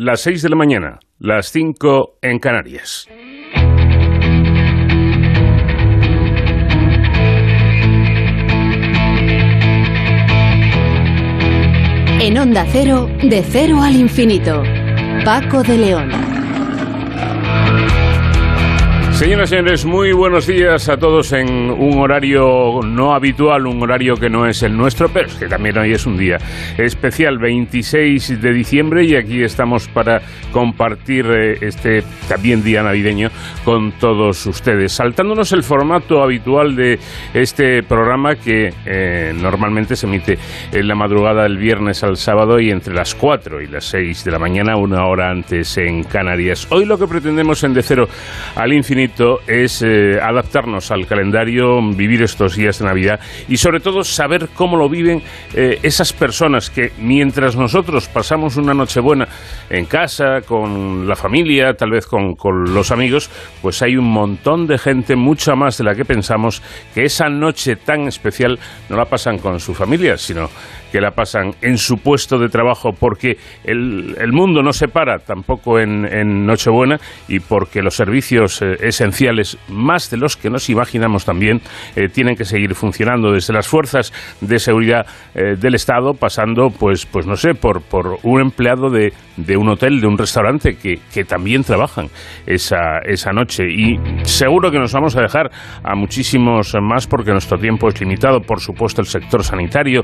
las 6 de la mañana, las 5 en Canarias. En Onda Cero, de cero al infinito. Paco de León. Señoras y señores, muy buenos días a todos en un horario no habitual, un horario que no es el nuestro, pero es que también hoy es un día especial, 26 de diciembre, y aquí estamos para compartir eh, este también día navideño con todos ustedes, saltándonos el formato habitual de este programa que eh, normalmente se emite en la madrugada del viernes al sábado y entre las 4 y las 6 de la mañana, una hora antes en Canarias. Hoy lo que pretendemos en De Cero al Infinito es eh, adaptarnos al calendario, vivir estos días de Navidad y sobre todo saber cómo lo viven eh, esas personas que mientras nosotros pasamos una noche buena en casa, con la familia, tal vez con, con los amigos, pues hay un montón de gente, mucha más de la que pensamos, que esa noche tan especial no la pasan con su familia, sino que la pasan en su puesto de trabajo porque el, el mundo no se para tampoco en, en Nochebuena y porque los servicios eh, esenciales, más de los que nos imaginamos también, eh, tienen que seguir funcionando desde las fuerzas de seguridad eh, del Estado, pasando, pues, pues no sé, por, por un empleado de, de un hotel, de un restaurante que, que también trabajan esa, esa noche. Y seguro que nos vamos a dejar a muchísimos más porque nuestro tiempo es limitado, por supuesto, el sector sanitario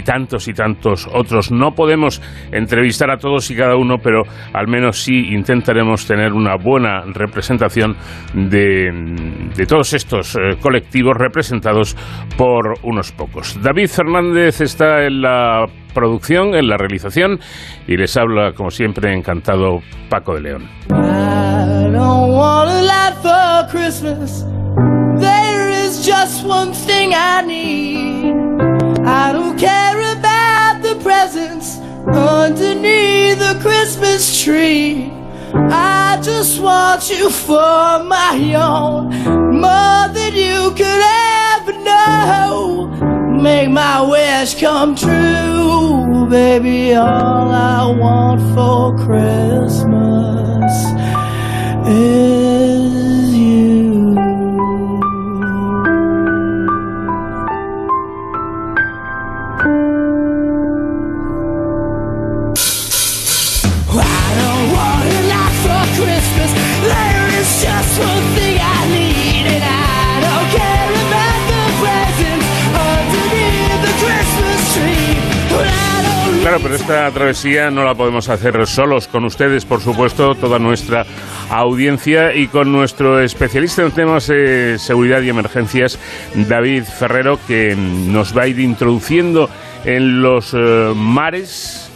y tantos y tantos otros. No podemos entrevistar a todos y cada uno, pero al menos sí intentaremos tener una buena representación de, de todos estos eh, colectivos representados por unos pocos. David Fernández está en la producción, en la realización y les habla, como siempre, encantado Paco de León. Christmas. There is just one thing I need. I don't care about the presents underneath the Christmas tree. I just want you for my own, more than you could ever know. Make my wish come true, baby. All I want for Christmas is Claro, pero esta travesía no la podemos hacer solos, con ustedes, por supuesto, toda nuestra audiencia y con nuestro especialista en temas de seguridad y emergencias, David Ferrero, que nos va a ir introduciendo en los eh, mares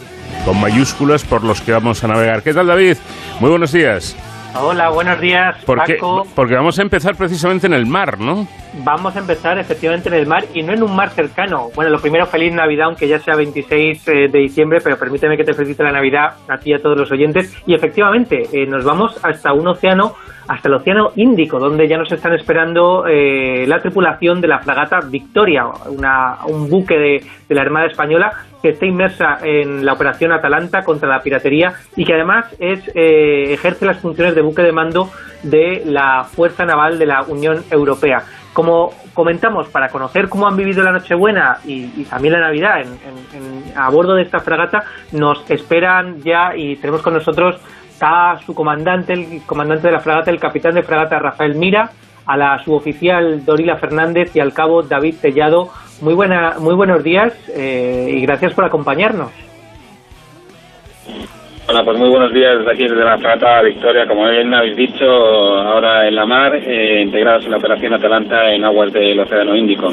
con mayúsculas por los que vamos a navegar. ¿Qué tal, David? Muy buenos días. Hola, buenos días, Porque, Paco. porque vamos a empezar precisamente en el mar, ¿no? Vamos a empezar efectivamente en el mar y no en un mar cercano. Bueno, lo primero, feliz Navidad, aunque ya sea 26 eh, de diciembre, pero permíteme que te felicite la Navidad a ti y a todos los oyentes. Y efectivamente, eh, nos vamos hasta un océano, hasta el océano Índico, donde ya nos están esperando eh, la tripulación de la fragata Victoria, una, un buque de, de la Armada Española que está inmersa en la operación Atalanta contra la piratería y que además es, eh, ejerce las funciones de buque de mando de la Fuerza Naval de la Unión Europea. Como comentamos, para conocer cómo han vivido la Nochebuena y, también la Navidad en, a bordo de esta fragata, nos esperan ya y tenemos con nosotros a su comandante, el comandante de la fragata, el capitán de fragata Rafael Mira, a la suboficial Dorila Fernández y al cabo David Tellado. Muy, buena, muy buenos días eh, y gracias por acompañarnos. Hola, pues muy buenos días desde aquí, desde la fragata Victoria, como bien habéis dicho, ahora en la mar, eh, integrados en la operación Atalanta en aguas del Océano Índico.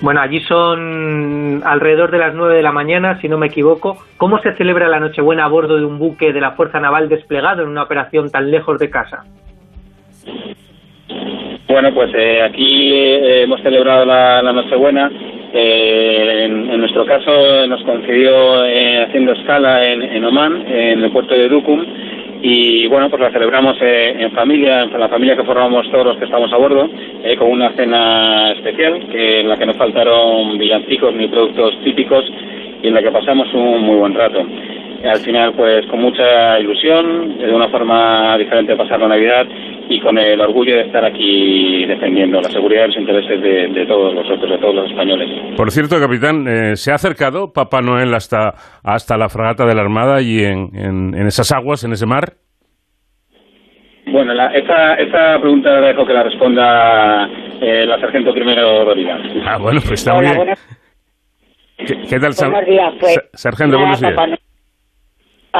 Bueno, allí son alrededor de las 9 de la mañana, si no me equivoco. ¿Cómo se celebra la Nochebuena a bordo de un buque de la Fuerza Naval desplegado en una operación tan lejos de casa? Bueno, pues eh, aquí eh, hemos celebrado la, la Nochebuena. Eh, en, nuestro caso nos coincidió eh, haciendo escala en, en, Oman, en el puerto de Dukum, y bueno, pues la celebramos eh, en familia, en la familia que formamos todos los que estamos a bordo, eh, con una cena especial, que en la que no faltaron villancicos ni productos típicos y en la que pasamos un muy buen rato. Al final pues con mucha ilusión, de una forma diferente de pasar la Navidad y con el orgullo de estar aquí defendiendo la seguridad y los intereses de, todos nosotros, de todos los españoles. Por cierto, capitán, eh, ¿se ha acercado Papá Noel hasta, hasta la fragata de la Armada y en, en, esas aguas, en ese mar? Bueno, la, esta, esta pregunta dejo que la responda eh, la sargento primero Doriga. Ah, bueno, pues está muy bien. ¿Qué, tal, pues, sargento? buenos días. Papá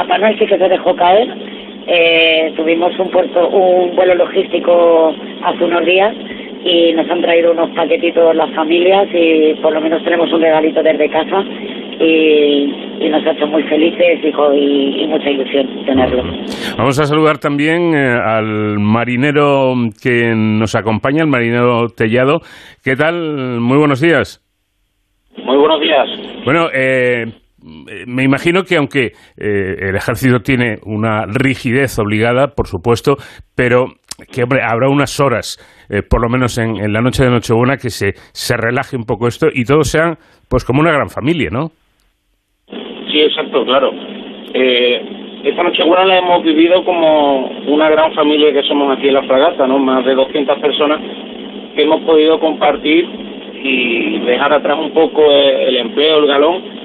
Noel sí que se dejó caer eh, tuvimos un puerto, un vuelo logístico hace unos días y nos han traído unos paquetitos las familias y por lo menos tenemos un regalito desde casa y, nos ha hecho muy felices y, y, mucha ilusión tenerlo. Vamos a saludar también eh, al marinero que nos acompaña, el marinero Tellado. ¿Qué tal? Muy buenos días. Muy buenos días. Bueno, eh, me imagino que aunque eh, el ejército tiene una rigidez obligada, por supuesto, pero que habrá unas horas, eh, por lo menos en, la noche de Nochebuena, que se, se relaje un poco esto y todos sean pues como una gran familia, ¿no? Sí, exacto, claro. esta Nochebuena la hemos vivido como una gran familia que somos aquí en la fragata, ¿no? Más de 200 personas que hemos podido compartir y dejar atrás un poco el empleo, el galón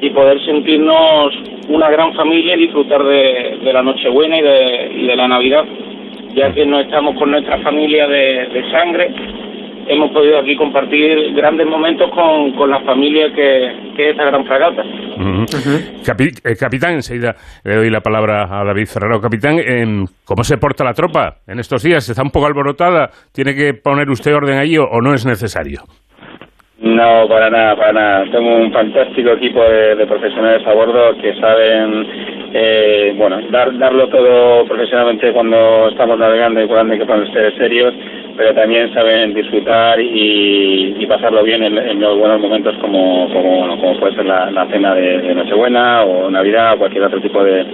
y poder sentirnos una gran familia y disfrutar de, la Nochebuena y de, y de la Navidad, ya que no estamos con nuestra familia de, sangre, hemos podido aquí compartir grandes momentos con, con la familia que, es esta gran fragata. Eh, capitán, enseguida le doy la palabra a David Ferraro. Capitán, em, ¿cómo se porta la tropa en estos días? ¿Está un poco alborotada? ¿Tiene que poner usted orden allí o no es necesario? No, para nada, para nada. Tengo un fantástico equipo de, profesionales a bordo que saben, eh, bueno, dar, darlo todo profesionalmente cuando estamos navegando y cuando hay que ponerse serios, pero también saben disfrutar y, pasarlo bien en, los buenos momentos como, como, bueno, como puede ser la, cena de, Nochebuena o Navidad o cualquier otro tipo de,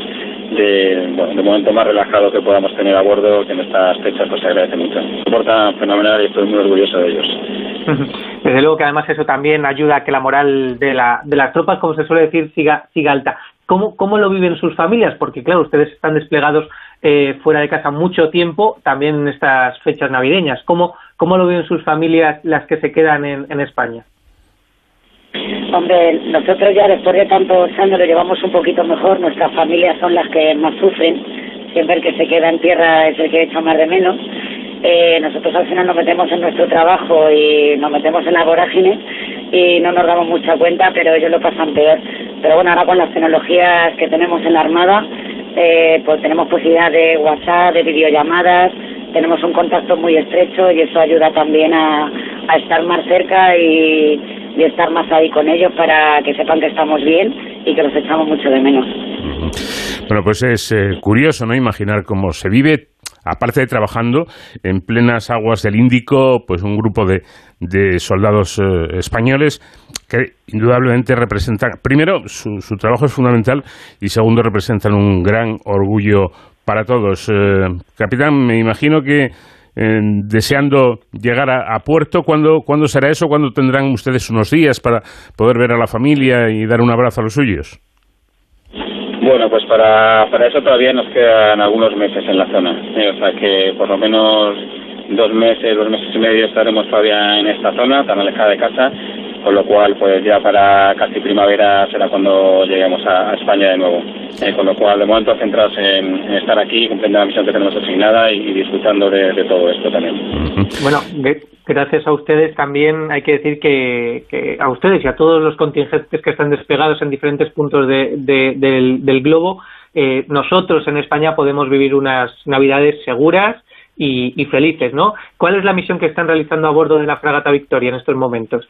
de, bueno, de momento más relajado que podamos tener a bordo, que en estas fechas pues se agradece mucho. Se fenomenal y estoy muy orgulloso de ellos. Desde luego que además eso también ayuda a que la moral de, la, de las tropas, como se suele decir, siga, siga alta. ¿Cómo, ¿Cómo lo viven sus familias? Porque claro, ustedes están desplegados eh, fuera de casa mucho tiempo, también en estas fechas navideñas. ¿Cómo, cómo lo viven sus familias las que se quedan en, en España? Hombre, nosotros ya después de tantos años lo llevamos un poquito mejor. Nuestras familias son las que más sufren. Siempre el que se queda en tierra es el que echa más de menos. Eh, nosotros al final nos metemos en nuestro trabajo y nos metemos en la vorágine y no nos damos mucha cuenta, pero ellos lo pasan peor. Pero bueno, ahora con las tecnologías que tenemos en la Armada, eh, pues tenemos posibilidad de WhatsApp, de videollamadas, tenemos un contacto muy estrecho y eso ayuda también a, estar más cerca y, estar más ahí con ellos para que sepan que estamos bien y que los echamos mucho de menos. Bueno, pues es eh, curioso, ¿no? Imaginar cómo se vive aparte de trabajando en plenas aguas del Índico, pues un grupo de, de soldados eh, españoles que indudablemente representan, primero, su, su, trabajo es fundamental y segundo, representan un gran orgullo para todos. Eh, capitán, me imagino que eh, deseando llegar a, puerto, ¿cuándo, ¿cuándo será eso? ¿Cuándo tendrán ustedes unos días para poder ver a la familia y dar un abrazo a los suyos? Bueno, pues para, para eso todavía nos quedan algunos meses en la zona. Eh, o sea que por lo menos dos meses, dos meses y medio estaremos todavía en esta zona, tan alejada de casa, con lo cual pues ya para casi primavera será cuando lleguemos a, España de nuevo. Eh, con lo cual de momento centrados en, estar aquí, cumpliendo la misión que tenemos asignada y, disfrutando de, todo esto también. Bueno, gracias a ustedes también hay que decir que, a ustedes y a todos los contingentes que están desplegados en diferentes puntos del, globo, eh, nosotros en España podemos vivir unas navidades seguras y, felices, ¿no? ¿Cuál es la misión que están realizando a bordo de la fragata Victoria en estos momentos?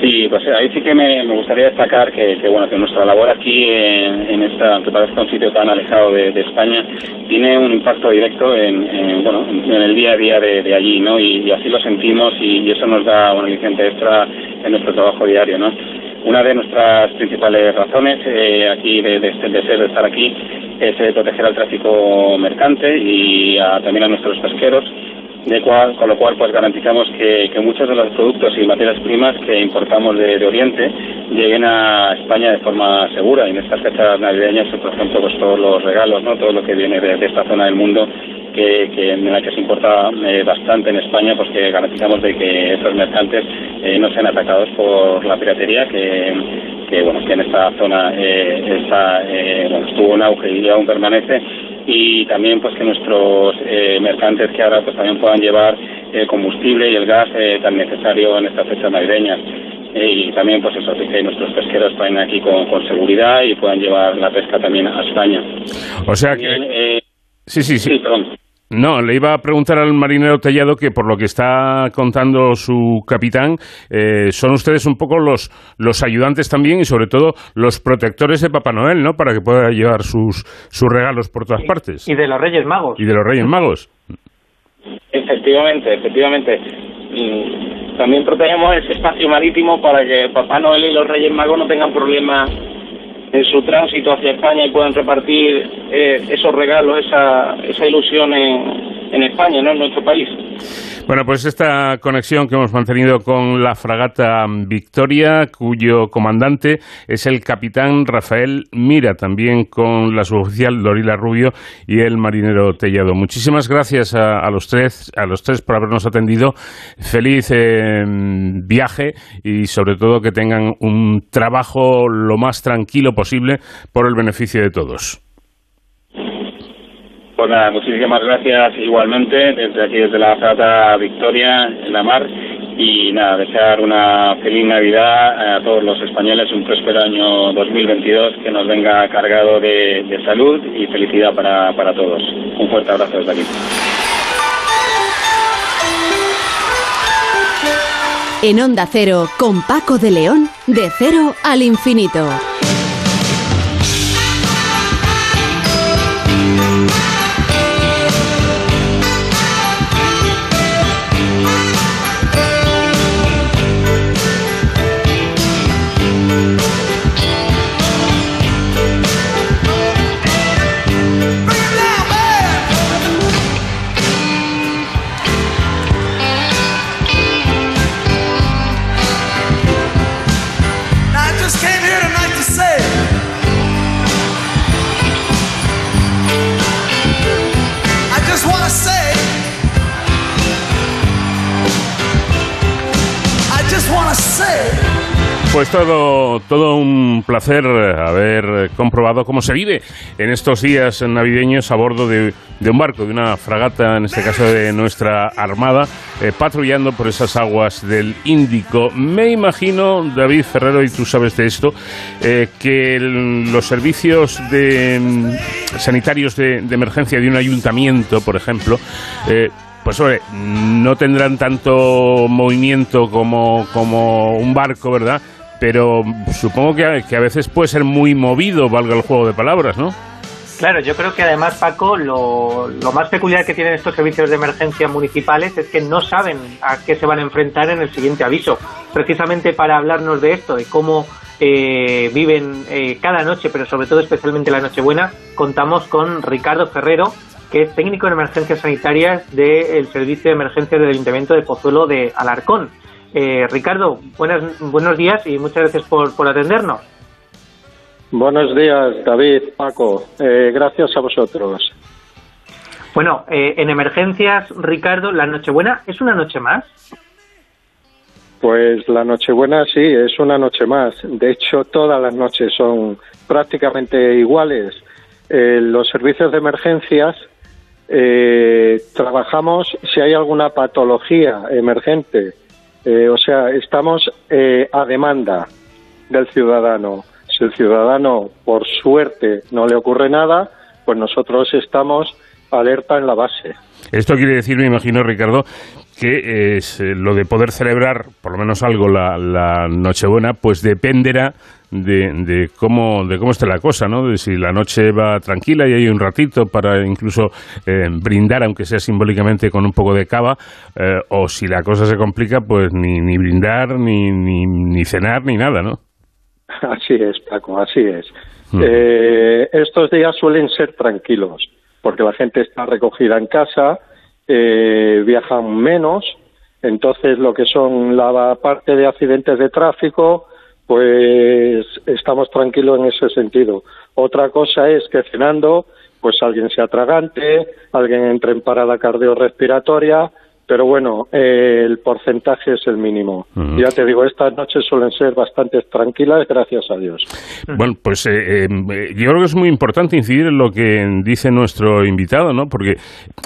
Sí, pues ahí sí que me, gustaría destacar que, bueno que nuestra labor aquí en, esta, aunque parezca un sitio tan alejado de, España, tiene un impacto directo en, bueno en el día a día de, allí, ¿no? Y, así lo sentimos y, eso nos da un aliciente extra en nuestro trabajo diario, ¿no? Una de nuestras principales razones eh, aquí de, de, ser, de estar aquí es eh, proteger al tráfico mercante y también a nuestros pesqueros de cual, con lo cual pues garantizamos que, muchos de los productos y materias primas que importamos de, Oriente lleguen a España de forma segura. Y en estas fechas navideñas por ejemplo pues todos los regalos no todo lo que viene de, esta zona del mundo que, que, en la que se importa eh, bastante en España pues que garantizamos de que esos mercantes eh, no sean atacados por la piratería que, que bueno que en esta zona eh, está, bueno, estuvo en auge y aún permanece. Y también pues que nuestros eh, mercantes que ahora pues también puedan llevar el combustible y el gas eh, tan necesario en estas fechas navideñas eh, y también pues eso que nuestros pesqueros vayan aquí con, seguridad y puedan llevar la pesca también a España. O sea que sí sí sí, sí perdón. No, le iba a preguntar al marinero Tellado que por lo que está contando su capitán, eh, son ustedes un poco los, los ayudantes también y sobre todo los protectores de Papá Noel, ¿no? Para que pueda llevar sus, sus regalos por todas partes. Y de los Reyes Magos. Y de los Reyes Magos. Efectivamente, efectivamente. también protegemos ese espacio marítimo para que Papá Noel y los Reyes Magos no tengan problemas en su tránsito hacia España y puedan repartir eh, esos regalos, esa, esa ilusión en, en España, ¿no? en nuestro país. Bueno, pues esta conexión que hemos mantenido con la fragata Victoria, cuyo comandante es el capitán Rafael Mira, también con la suboficial Dorila Rubio y el marinero Tellado. Muchísimas gracias a, los tres, a los tres por habernos atendido. Feliz eh, viaje y sobre todo que tengan un trabajo lo más tranquilo posible por el beneficio de todos. Pues nada, muchísimas gracias igualmente desde aquí, desde la Frata Victoria en la mar. Y nada, desear una feliz Navidad a todos los españoles, un próspero año 2022 que nos venga cargado de, de salud y felicidad para, para todos. Un fuerte abrazo desde aquí. En Onda Cero, con Paco de León, de cero al infinito. Pues todo, todo un placer haber comprobado cómo se vive en estos días navideños a bordo de, un barco, de una fragata, en este caso de nuestra Armada, eh, patrullando por esas aguas del Índico. Me imagino, David Ferrero, y tú sabes de esto, eh, que los servicios de, mm, sanitarios de, emergencia de un ayuntamiento, por ejemplo, eh, pues no tendrán tanto movimiento como, como un barco, ¿verdad? Pero supongo que a, que a veces puede ser muy movido, valga el juego de palabras, ¿no? Claro, yo creo que además, Paco, lo, más peculiar que tienen estos servicios de emergencia municipales es que no saben a qué se van a enfrentar en el siguiente aviso. Precisamente para hablarnos de esto, de cómo eh, viven eh, cada noche, pero sobre todo especialmente la Nochebuena, contamos con Ricardo Ferrero, que es técnico en emergencias sanitarias del Servicio de Emergencias del Ayuntamiento de Pozuelo de Alarcón. Eh, Ricardo, buenas, buenos días y muchas gracias por, por atendernos. Buenos días, David, Paco. Eh, gracias a vosotros. Bueno, eh, en emergencias, Ricardo, ¿la Nochebuena es una noche más? Pues la Nochebuena sí, es una noche más. De hecho, todas las noches son prácticamente iguales. los servicios de emergencias trabajamos si hay alguna patología emergente eh, o sea, estamos eh, a demanda del ciudadano. Si el ciudadano, por suerte, no le ocurre nada, pues nosotros estamos alerta en la base. Esto quiere decir, me imagino, Ricardo, que es eh, lo de poder celebrar, por lo menos algo, la, la Nochebuena, pues dependerá de, de, cómo, de cómo esté la cosa, ¿no? De si la noche va tranquila y hay un ratito para incluso eh, brindar, aunque sea simbólicamente con un poco de cava, eh, o si la cosa se complica, pues ni, ni brindar, ni, ni, ni cenar, ni nada, ¿no? Así es, Paco, así es. Eh, estos días suelen ser tranquilos, porque la gente está recogida en casa eh, viajan menos, entonces lo que son la parte de accidentes de tráfico, pues estamos tranquilos en ese sentido. Otra cosa es que cenando, pues alguien se atragante, alguien entre en parada cardiorrespiratoria, pero bueno, eh, el porcentaje es el mínimo. Ya te digo, estas noches suelen ser bastante tranquilas, gracias a Dios. Bueno, pues eh, eh, yo creo que es muy importante incidir en lo que dice nuestro invitado, ¿no? Porque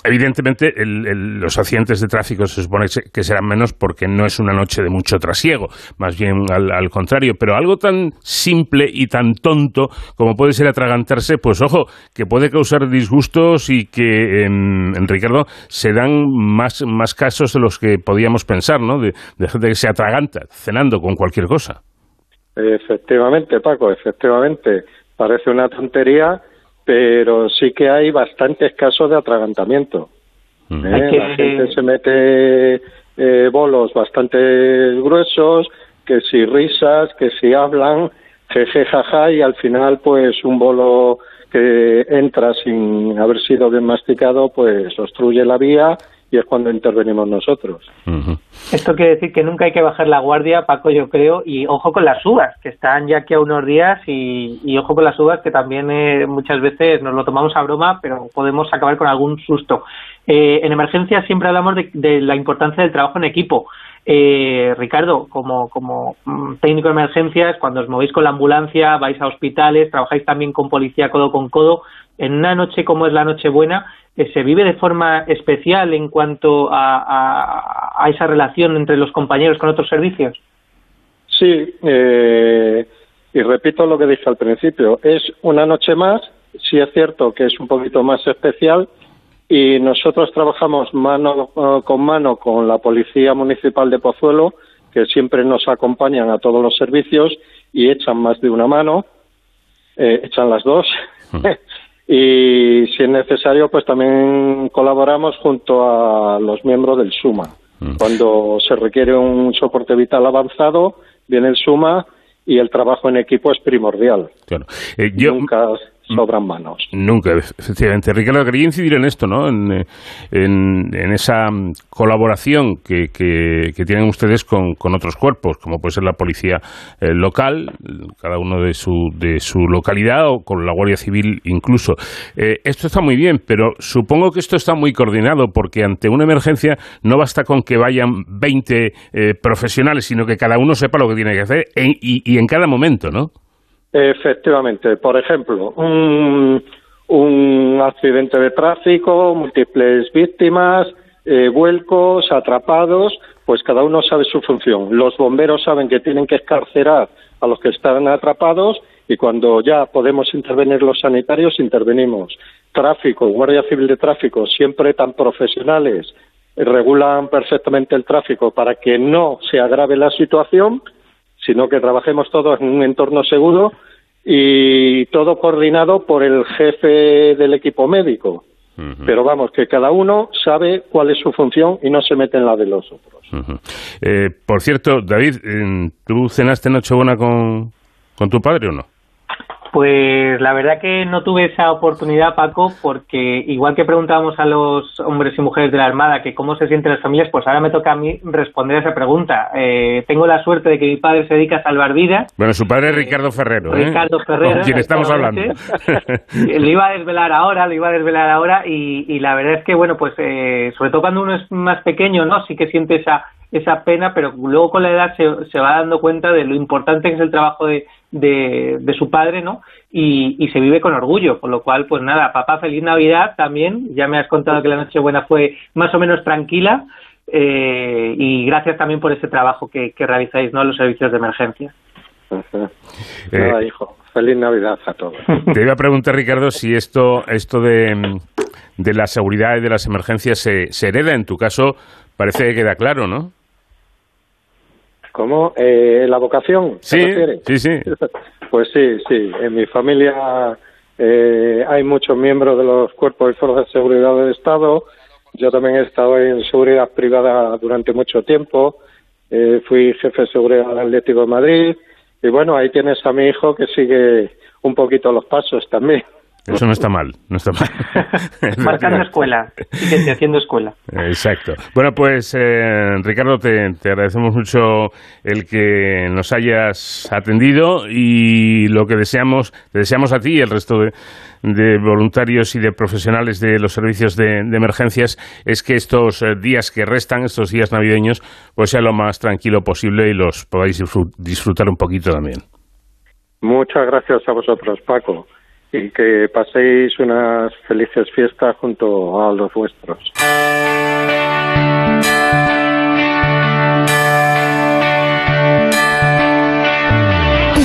evidentemente los accidentes de tráfico se supone que serán menos porque no es una noche de mucho trasiego, más bien al, contrario. Pero algo tan simple y tan tonto como puede ser atragantarse, pues ojo, que puede causar disgustos y que, en, Ricardo, se dan más, más casos de los que podíamos pensar, ¿no? De, gente que se atraganta cenando con cualquier cosa. Efectivamente, Paco, efectivamente. Parece una tontería, pero sí que hay bastantes casos de atragantamiento. Mm. ¿Eh? La gente se mete eh, bolos bastante gruesos, que si risas, que si hablan, jeje, jaja, y al final, pues un bolo que entra sin haber sido bien masticado, pues obstruye la vía y es cuando intervenimos nosotros. Esto quiere decir que nunca hay que bajar la guardia, Paco, yo creo, y ojo con las uvas, que están ya aquí a unos días, y, ojo con las uvas, que también eh, muchas veces nos lo tomamos a broma, pero podemos acabar con algún susto. Eh, en emergencia siempre hablamos de, la importancia del trabajo en equipo. Eh, Ricardo, como, mm, técnico de emergencias, cuando os movéis con la ambulancia, vais a hospitales, trabajáis también con policía codo con codo, en una noche como es la Nochebuena, se vive de forma especial en cuanto a, esa relación entre los compañeros con otros servicios? Sí, eh, y repito lo que dije al principio, es una noche más, sí es cierto que es un poquito más especial y nosotros trabajamos mano eh, con mano con la Policía Municipal de Pozuelo, que siempre nos acompañan a todos los servicios y echan más de una mano, eh, echan las dos. Mm. y si es necesario pues también colaboramos junto a los miembros del SUMA. Mm. Cuando se requiere un soporte vital avanzado, viene el SUMA y el trabajo en equipo es primordial. Claro. Eh, Nunca sobran manos. Nunca, efectivamente. Ricardo, quería incidir en esto, ¿no? En, en, esa colaboración que, que, tienen ustedes con, con, otros cuerpos, como puede ser la policía eh, local, cada uno de su, de su localidad, o con la Guardia Civil incluso. Eh, esto está muy bien, pero supongo que esto está muy coordinado, porque ante una emergencia no basta con que vayan 20 eh, profesionales, sino que cada uno sepa lo que tiene que hacer y, y en cada momento, ¿no? Efectivamente, por ejemplo, un, accidente de tráfico, múltiples víctimas, eh, vuelcos, atrapados, pues cada uno sabe su función. Los bomberos saben que tienen que escarcerar a los que están atrapados y cuando ya podemos intervenir los sanitarios, intervenimos. Tráfico, Guardia Civil de Tráfico, siempre tan profesionales, regulan perfectamente el tráfico para que no se agrave la situación sino que trabajemos todos en un entorno seguro y todo coordinado por el jefe del equipo médico. Pero vamos, que cada uno sabe cuál es su función y no se mete en la de los otros. Eh, por cierto, David, ¿tú cenaste Nochebuena con, con tu padre o no? Pues la verdad que no tuve esa oportunidad, Paco, porque igual que preguntábamos a los hombres y mujeres de la Armada que cómo se sienten las familias, pues ahora me toca a mí responder a esa pregunta. Eh, tengo la suerte de que mi padre se dedica a salvar vidas. Bueno, su padre es Ricardo Ferrero. ¿eh? Ricardo Ferrero. Con quien estamos hablando. lo iba a desvelar ahora, lo iba a desvelar ahora y, la verdad es que, bueno, pues eh, sobre todo cuando uno es más pequeño, ¿no? Sí que siente esa esa pena, pero luego con la edad se, se va dando cuenta de lo importante que es el trabajo de, de, su padre, ¿no? Y, se vive con orgullo, con lo cual, pues nada, papá, feliz Navidad también. Ya me has contado que la Nochebuena fue más o menos tranquila eh, y gracias también por ese trabajo que, realizáis, ¿no? Los servicios de emergencia. Eh, hijo, feliz Navidad a todos. Te iba a preguntar, Ricardo, si esto, esto de, de la seguridad y de las emergencias se, se hereda. En tu caso, parece que queda claro, ¿no? ¿Cómo? Eh, ¿La vocación? Sí, sí, sí. Pues sí, sí. En mi familia eh, hay muchos miembros de los cuerpos y fuerzas de seguridad del Estado. Yo también he estado en seguridad privada durante mucho tiempo. Eh, fui jefe de seguridad del Atlético de Madrid. Y bueno, ahí tienes a mi hijo que sigue un poquito los pasos también. Eso no está mal, no está mal. Marcando escuela, y haciendo escuela. Exacto. Bueno, pues eh, Ricardo, te, agradecemos mucho el que nos hayas atendido y lo que deseamos, te deseamos a ti y el resto de, voluntarios y de profesionales de los servicios de, emergencias es que estos eh, días que restan, estos días navideños, pues sea lo más tranquilo posible y los podáis disfrutar un poquito también. Muchas gracias a vosotros, Paco y que paséis unas felices fiestas junto a los vuestros.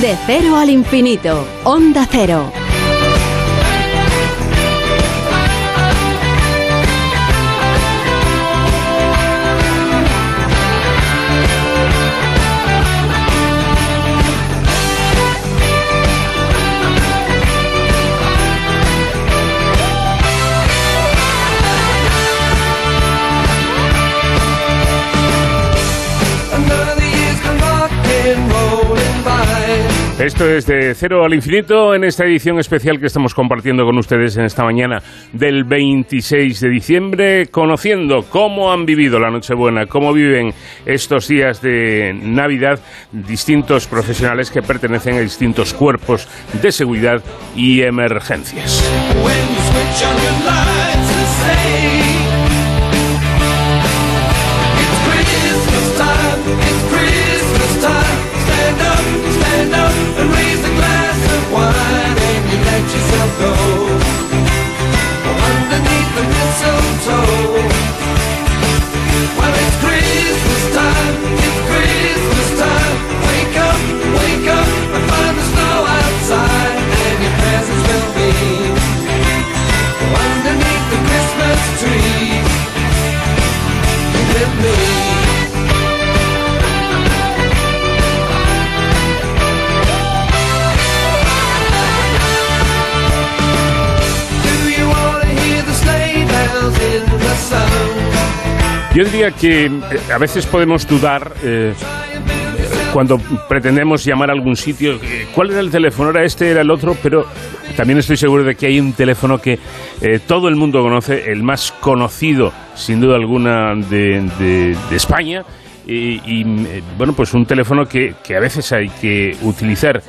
De cero al infinito, onda cero. Esto es de cero al infinito en esta edición especial que estamos compartiendo con ustedes en esta mañana del 26 de diciembre, conociendo cómo han vivido la Nochebuena, cómo viven estos días de Navidad distintos profesionales que pertenecen a distintos cuerpos de seguridad y emergencias. Yo diría que eh, a veces podemos dudar eh, cuando pretendemos llamar a algún sitio, eh, ¿cuál era el teléfono? ¿Era este? ¿Era el otro? Pero también estoy seguro de que hay un teléfono que todo el mundo conoce, el más conocido, sin duda alguna, de, España. Y, bueno, pues un teléfono que, a veces hay que utilizar.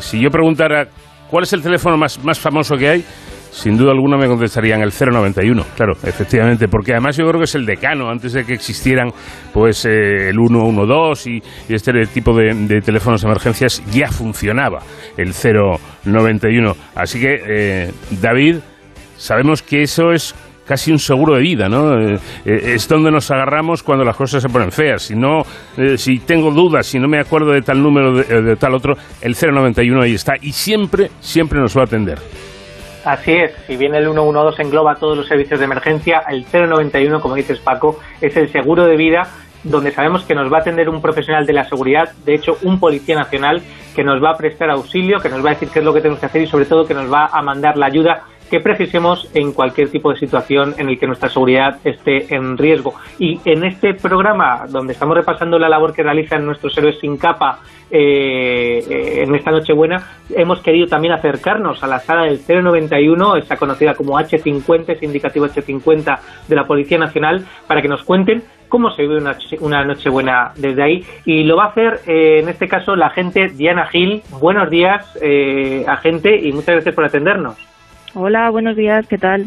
si yo preguntara cuál es el teléfono más, más famoso que hay, sin duda alguna me contestarían el 091, claro, efectivamente, porque además yo creo que es el decano, antes de que existieran pues eh, el 112 y, y, este tipo de, teléfonos de emergencias ya funcionaba el 091. Así que, eh, David, sabemos que eso es casi un seguro de vida, ¿no? Eh, es donde nos agarramos cuando las cosas se ponen feas. Si no, si tengo dudas, si no me acuerdo de tal número de, de tal otro, el 091 ahí está y siempre, siempre nos va a atender. Así es, si bien el 112 engloba todos los servicios de emergencia, el 091, como dices Paco, es el seguro de vida donde sabemos que nos va a atender un profesional de la seguridad, de hecho un policía nacional que nos va a prestar auxilio, que nos va a decir qué es lo que tenemos que hacer y sobre todo que nos va a mandar la ayuda que precisemos en cualquier tipo de situación en el que nuestra seguridad esté en riesgo. Y en este programa, donde estamos repasando la labor que realizan nuestros héroes sin capa eh, eh, en esta Nochebuena, hemos querido también acercarnos a la sala del 091, esa conocida como H50, ese indicativo H50 de la Policía Nacional, para que nos cuenten cómo se vive una, una Nochebuena desde ahí. Y lo va a hacer, eh, en este caso, la agente Diana Gil. Buenos días, agente, y muchas gracias por atendernos. Hola, buenos días, ¿qué tal?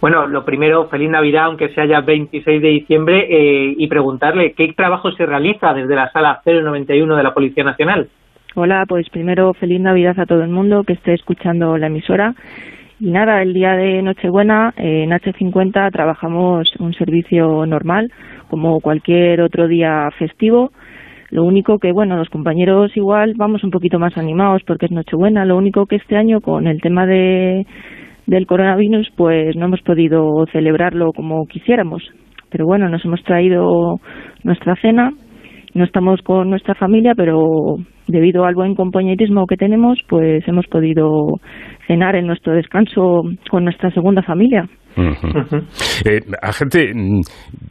Bueno, lo primero, feliz Navidad, aunque sea ya 26 de diciembre, eh, y preguntarle qué trabajo se realiza desde la sala 091 de la Policía Nacional. Hola, pues primero feliz Navidad a todo el mundo que esté escuchando la emisora. Y nada, el día de Nochebuena en H50 trabajamos un servicio normal, como cualquier otro día festivo. Lo único que, bueno, los compañeros igual vamos un poquito más animados porque es Nochebuena. Lo único que este año con el tema de, del coronavirus, pues no hemos podido celebrarlo como quisiéramos. Pero bueno, nos hemos traído nuestra cena. No estamos con nuestra familia, pero debido al buen compañerismo que tenemos, pues hemos podido cenar en nuestro descanso con nuestra segunda familia. Eh, agente, mm,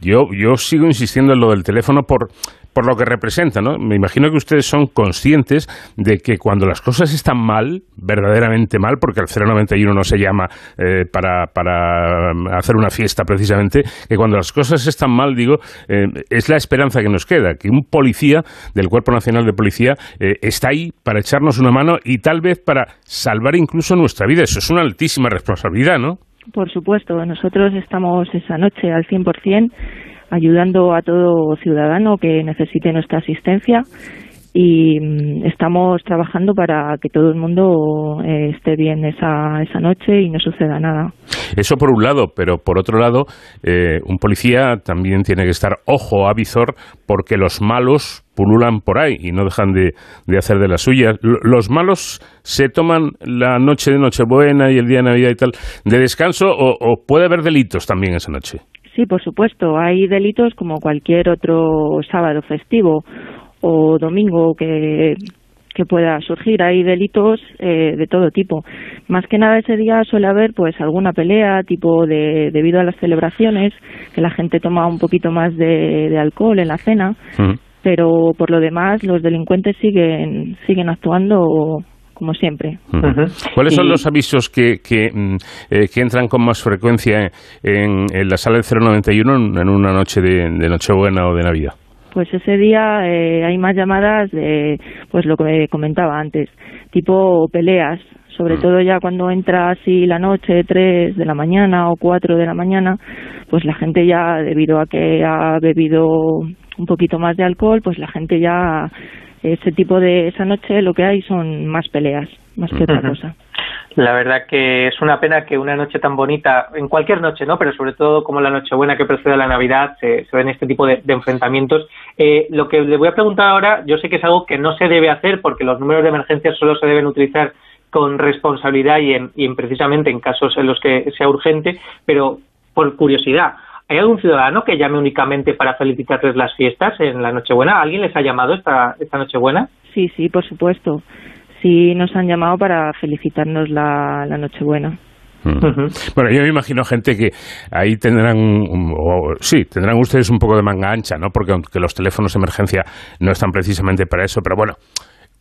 yo, yo sigo insistiendo en lo del teléfono por, por lo que representa, ¿no? Me imagino que ustedes son conscientes de que cuando las cosas están mal, verdaderamente mal, porque el 091 no se llama eh, para, para hacer una fiesta precisamente, que cuando las cosas están mal, digo, eh, es la esperanza que nos queda, que un policía del Cuerpo Nacional de Policía eh, está ahí para echarnos una mano y tal vez para salvar incluso nuestra vida. Eso es una altísima responsabilidad, ¿no? Por supuesto, nosotros estamos esa noche al 100% ayudando a todo ciudadano que necesite nuestra asistencia y mm, estamos trabajando para que todo el mundo eh, esté bien esa, esa noche y no suceda nada. Eso por un lado, pero por otro lado, eh, un policía también tiene que estar ojo a visor porque los malos pululan por ahí y no dejan de, de hacer de las suyas. ¿Los malos se toman la noche de Nochebuena y el día de Navidad y tal de descanso o, o puede haber delitos también esa noche? Sí, por supuesto. Hay delitos como cualquier otro sábado festivo o domingo que, que pueda surgir. Hay delitos eh, de todo tipo. Más que nada ese día suele haber pues alguna pelea, tipo de debido a las celebraciones, que la gente toma un poquito más de, de alcohol en la cena. Pero por lo demás, los delincuentes siguen siguen actuando como siempre. ¿Cuáles son los avisos que, que, mm, eh, que, entran con más frecuencia en, en, la sala del 091 en una noche de, de Nochebuena o de Navidad? Pues ese día eh, hay más llamadas de, pues lo que comentaba antes, tipo peleas, sobre mm. todo ya cuando entra así la noche, 3 de la mañana o 4 de la mañana, pues la gente ya, debido a que ha bebido un poquito más de alcohol, pues la gente ya ese tipo de esa noche lo que hay son más peleas, más que otra cosa. La verdad que es una pena que una noche tan bonita, en cualquier noche, ¿no? Pero sobre todo como la Nochebuena que precede a la Navidad, se, se ven este tipo de, de enfrentamientos. Eh, lo que le voy a preguntar ahora, yo sé que es algo que no se debe hacer porque los números de emergencia solo se deben utilizar con responsabilidad y, en, y en precisamente en casos en los que sea urgente, pero por curiosidad, ¿Hay algún ciudadano que llame únicamente para felicitarles las fiestas en la Nochebuena? ¿Alguien les ha llamado esta, esta Nochebuena? Sí, sí, por supuesto. Sí, nos han llamado para felicitarnos la, la Nochebuena. Mm. Bueno, yo me imagino gente que ahí tendrán, o, sí, tendrán ustedes un poco de manga ancha, ¿no? Porque aunque los teléfonos de emergencia no están precisamente para eso, pero bueno,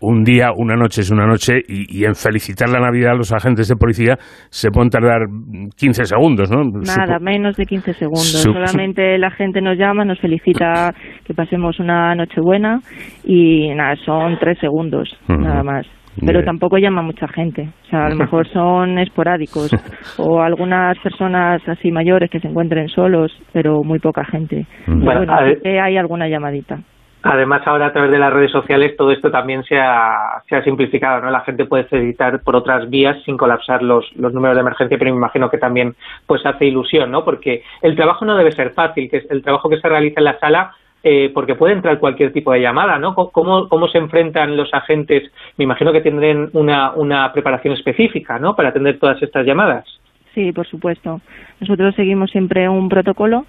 un día, una noche es una noche y, y, en felicitar la Navidad a los agentes de policía se pueden tardar 15 segundos, ¿no? Nada, Supo menos de 15 segundos. Sup Solamente la gente nos llama, nos felicita que pasemos una noche buena y nada, son tres segundos, uh -huh. nada más. Pero tampoco llama mucha gente. O sea, a lo mejor son esporádicos o algunas personas así mayores que se encuentren solos, pero muy poca gente. Bueno, bueno hay alguna llamadita. Además, ahora a través de las redes sociales todo esto también se ha, se ha simplificado, ¿no? La gente puede felicitar por otras vías sin colapsar los, los números de emergencia, pero me imagino que también pues hace ilusión, ¿no? Porque el trabajo no debe ser fácil, que es el trabajo que se realiza en la sala eh, porque puede entrar cualquier tipo de llamada, ¿no? ¿Cómo, ¿Cómo se enfrentan los agentes? Me imagino que tendrán una, una preparación específica, ¿no? Para atender todas estas llamadas. Sí, por supuesto. Nosotros seguimos siempre un protocolo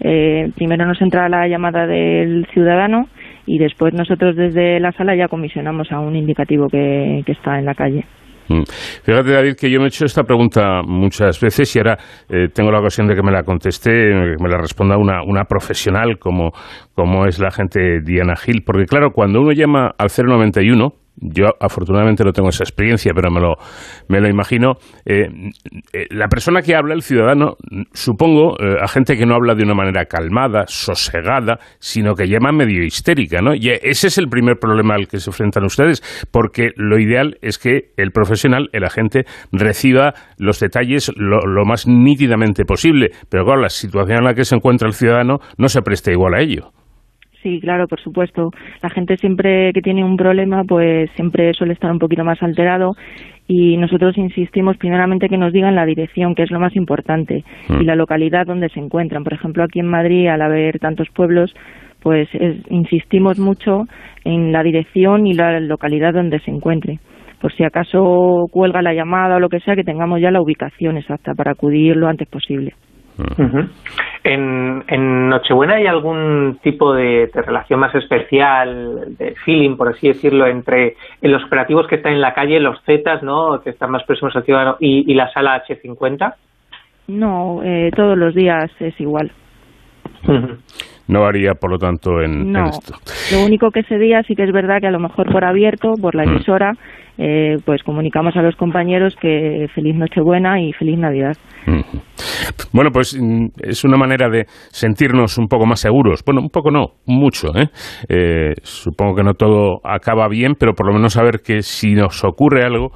eh, primero nos entra la llamada del ciudadano y después nosotros desde la sala ya comisionamos a un indicativo que, que está en la calle. Mm. Fíjate, David, que yo me he hecho esta pregunta muchas veces y ahora eh, tengo la ocasión de que me la conteste, me la responda una, una profesional como, como es la gente Diana Gil. Porque, claro, cuando uno llama al 091, yo afortunadamente no tengo esa experiencia, pero me lo, me lo imagino. Eh, eh, la persona que habla, el ciudadano, supongo, eh, a gente que no habla de una manera calmada, sosegada, sino que llama medio histérica, ¿no? Y ese es el primer problema al que se enfrentan ustedes, porque lo ideal es que el profesional, el agente, reciba los detalles lo, lo más nítidamente posible. Pero claro, la situación en la que se encuentra el ciudadano no se presta igual a ello. Sí, claro, por supuesto. La gente siempre que tiene un problema, pues siempre suele estar un poquito más alterado y nosotros insistimos primeramente que nos digan la dirección, que es lo más importante, mm. y la localidad donde se encuentran. Por ejemplo, aquí en Madrid, al haber tantos pueblos, pues es, insistimos mucho en la dirección y la localidad donde se encuentre. Por si acaso cuelga la llamada o lo que sea, que tengamos ya la ubicación exacta para acudir lo antes posible. Uh -huh. En, en, Nochebuena hay algún tipo de, relación más especial, de feeling, por así decirlo, entre los operativos que están en la calle, los Zetas, ¿no? que están más próximos al ciudadano, y, la sala H50? No, eh, todos los días es igual. No haría, por lo tanto, en, esto. Lo único que ese día sí que es verdad que a lo mejor por abierto, por la mm. emisora, eh, pues comunicamos a los compañeros que feliz Nochebuena y feliz Navidad. Bueno, pues mm, es una manera de sentirnos un poco más seguros. Bueno, un poco no, mucho. ¿eh? Eh, supongo que no todo acaba bien, pero por lo menos saber que si nos ocurre algo,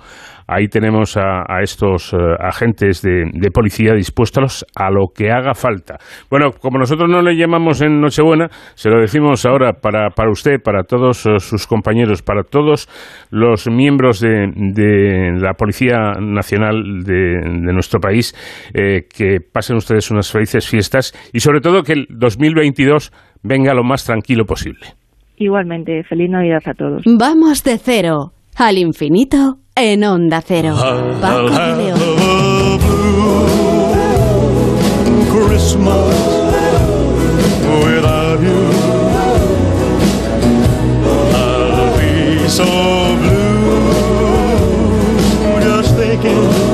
Ahí tenemos a, estos eh, agentes de, policía dispuestos a lo que haga falta. Bueno, como nosotros no le llamamos en Nochebuena, se lo decimos ahora para, para usted, para todos eh, sus compañeros, para todos los miembros de, la Policía Nacional de, nuestro país, eh, que pasen ustedes unas felices fiestas y sobre todo que el 2022 venga lo más tranquilo posible. Igualmente, feliz Navidad a todos. Vamos de cero al infinito en Onda Cero. Paco de León. Christmas without you. I'll be so blue just thinking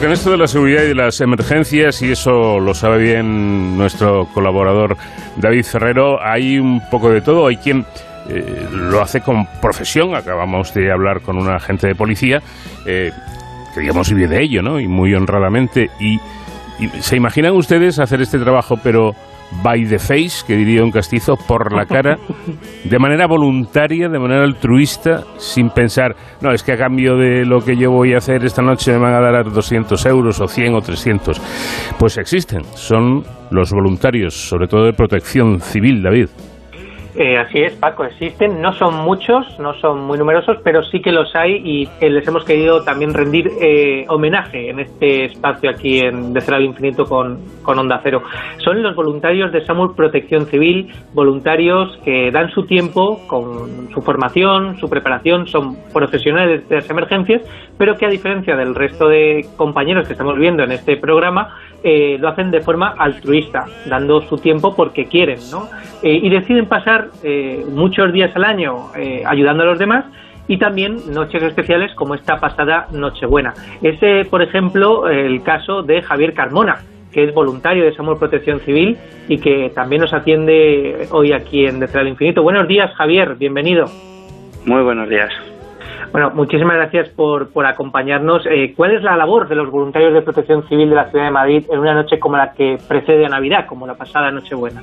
que en esto de la seguridad y de las emergencias, y eso lo sabe bien nuestro colaborador David Ferrero, hay un poco de todo. Hay quien eh, lo hace con profesión. Acabamos de hablar con un agente de policía eh, que, digamos, vive de ello, ¿no? Y muy honradamente. y se imaginan ustedes hacer este trabajo, pero by the face, que diría un castizo, por la cara, de manera voluntaria, de manera altruista, sin pensar, no, es que a cambio de lo que yo voy a hacer esta noche me van a dar 200 euros o 100 o 300. Pues existen, son los voluntarios, sobre todo de protección civil, David. Eh, así es, Paco, existen, no son muchos, no son muy numerosos, pero sí que los hay y les hemos querido también rendir eh, homenaje en este espacio aquí en De Cero Infinito con, con Onda Cero. Son los voluntarios de SAMUR Protección Civil, voluntarios que dan su tiempo con su formación, su preparación, son profesionales de las emergencias, pero que a diferencia del resto de compañeros que estamos viendo en este programa, eh, lo hacen de forma altruista, dando su tiempo porque quieren, ¿no? y deciden pasar eh, muchos días al año eh, ayudando a los demás y también noches especiales como esta pasada Nochebuena. Ese, por ejemplo, el caso de Javier Carmona, que es voluntario de Somos Protección Civil y que también nos atiende hoy aquí en Detrás del Infinito. Buenos días, Javier, bienvenido. Muy buenos días. Bueno, muchísimas gracias por, por acompañarnos. Eh, ¿Cuál es la labor de los voluntarios de protección civil de la ciudad de Madrid en una noche como la que precede a Navidad, como la pasada Nochebuena?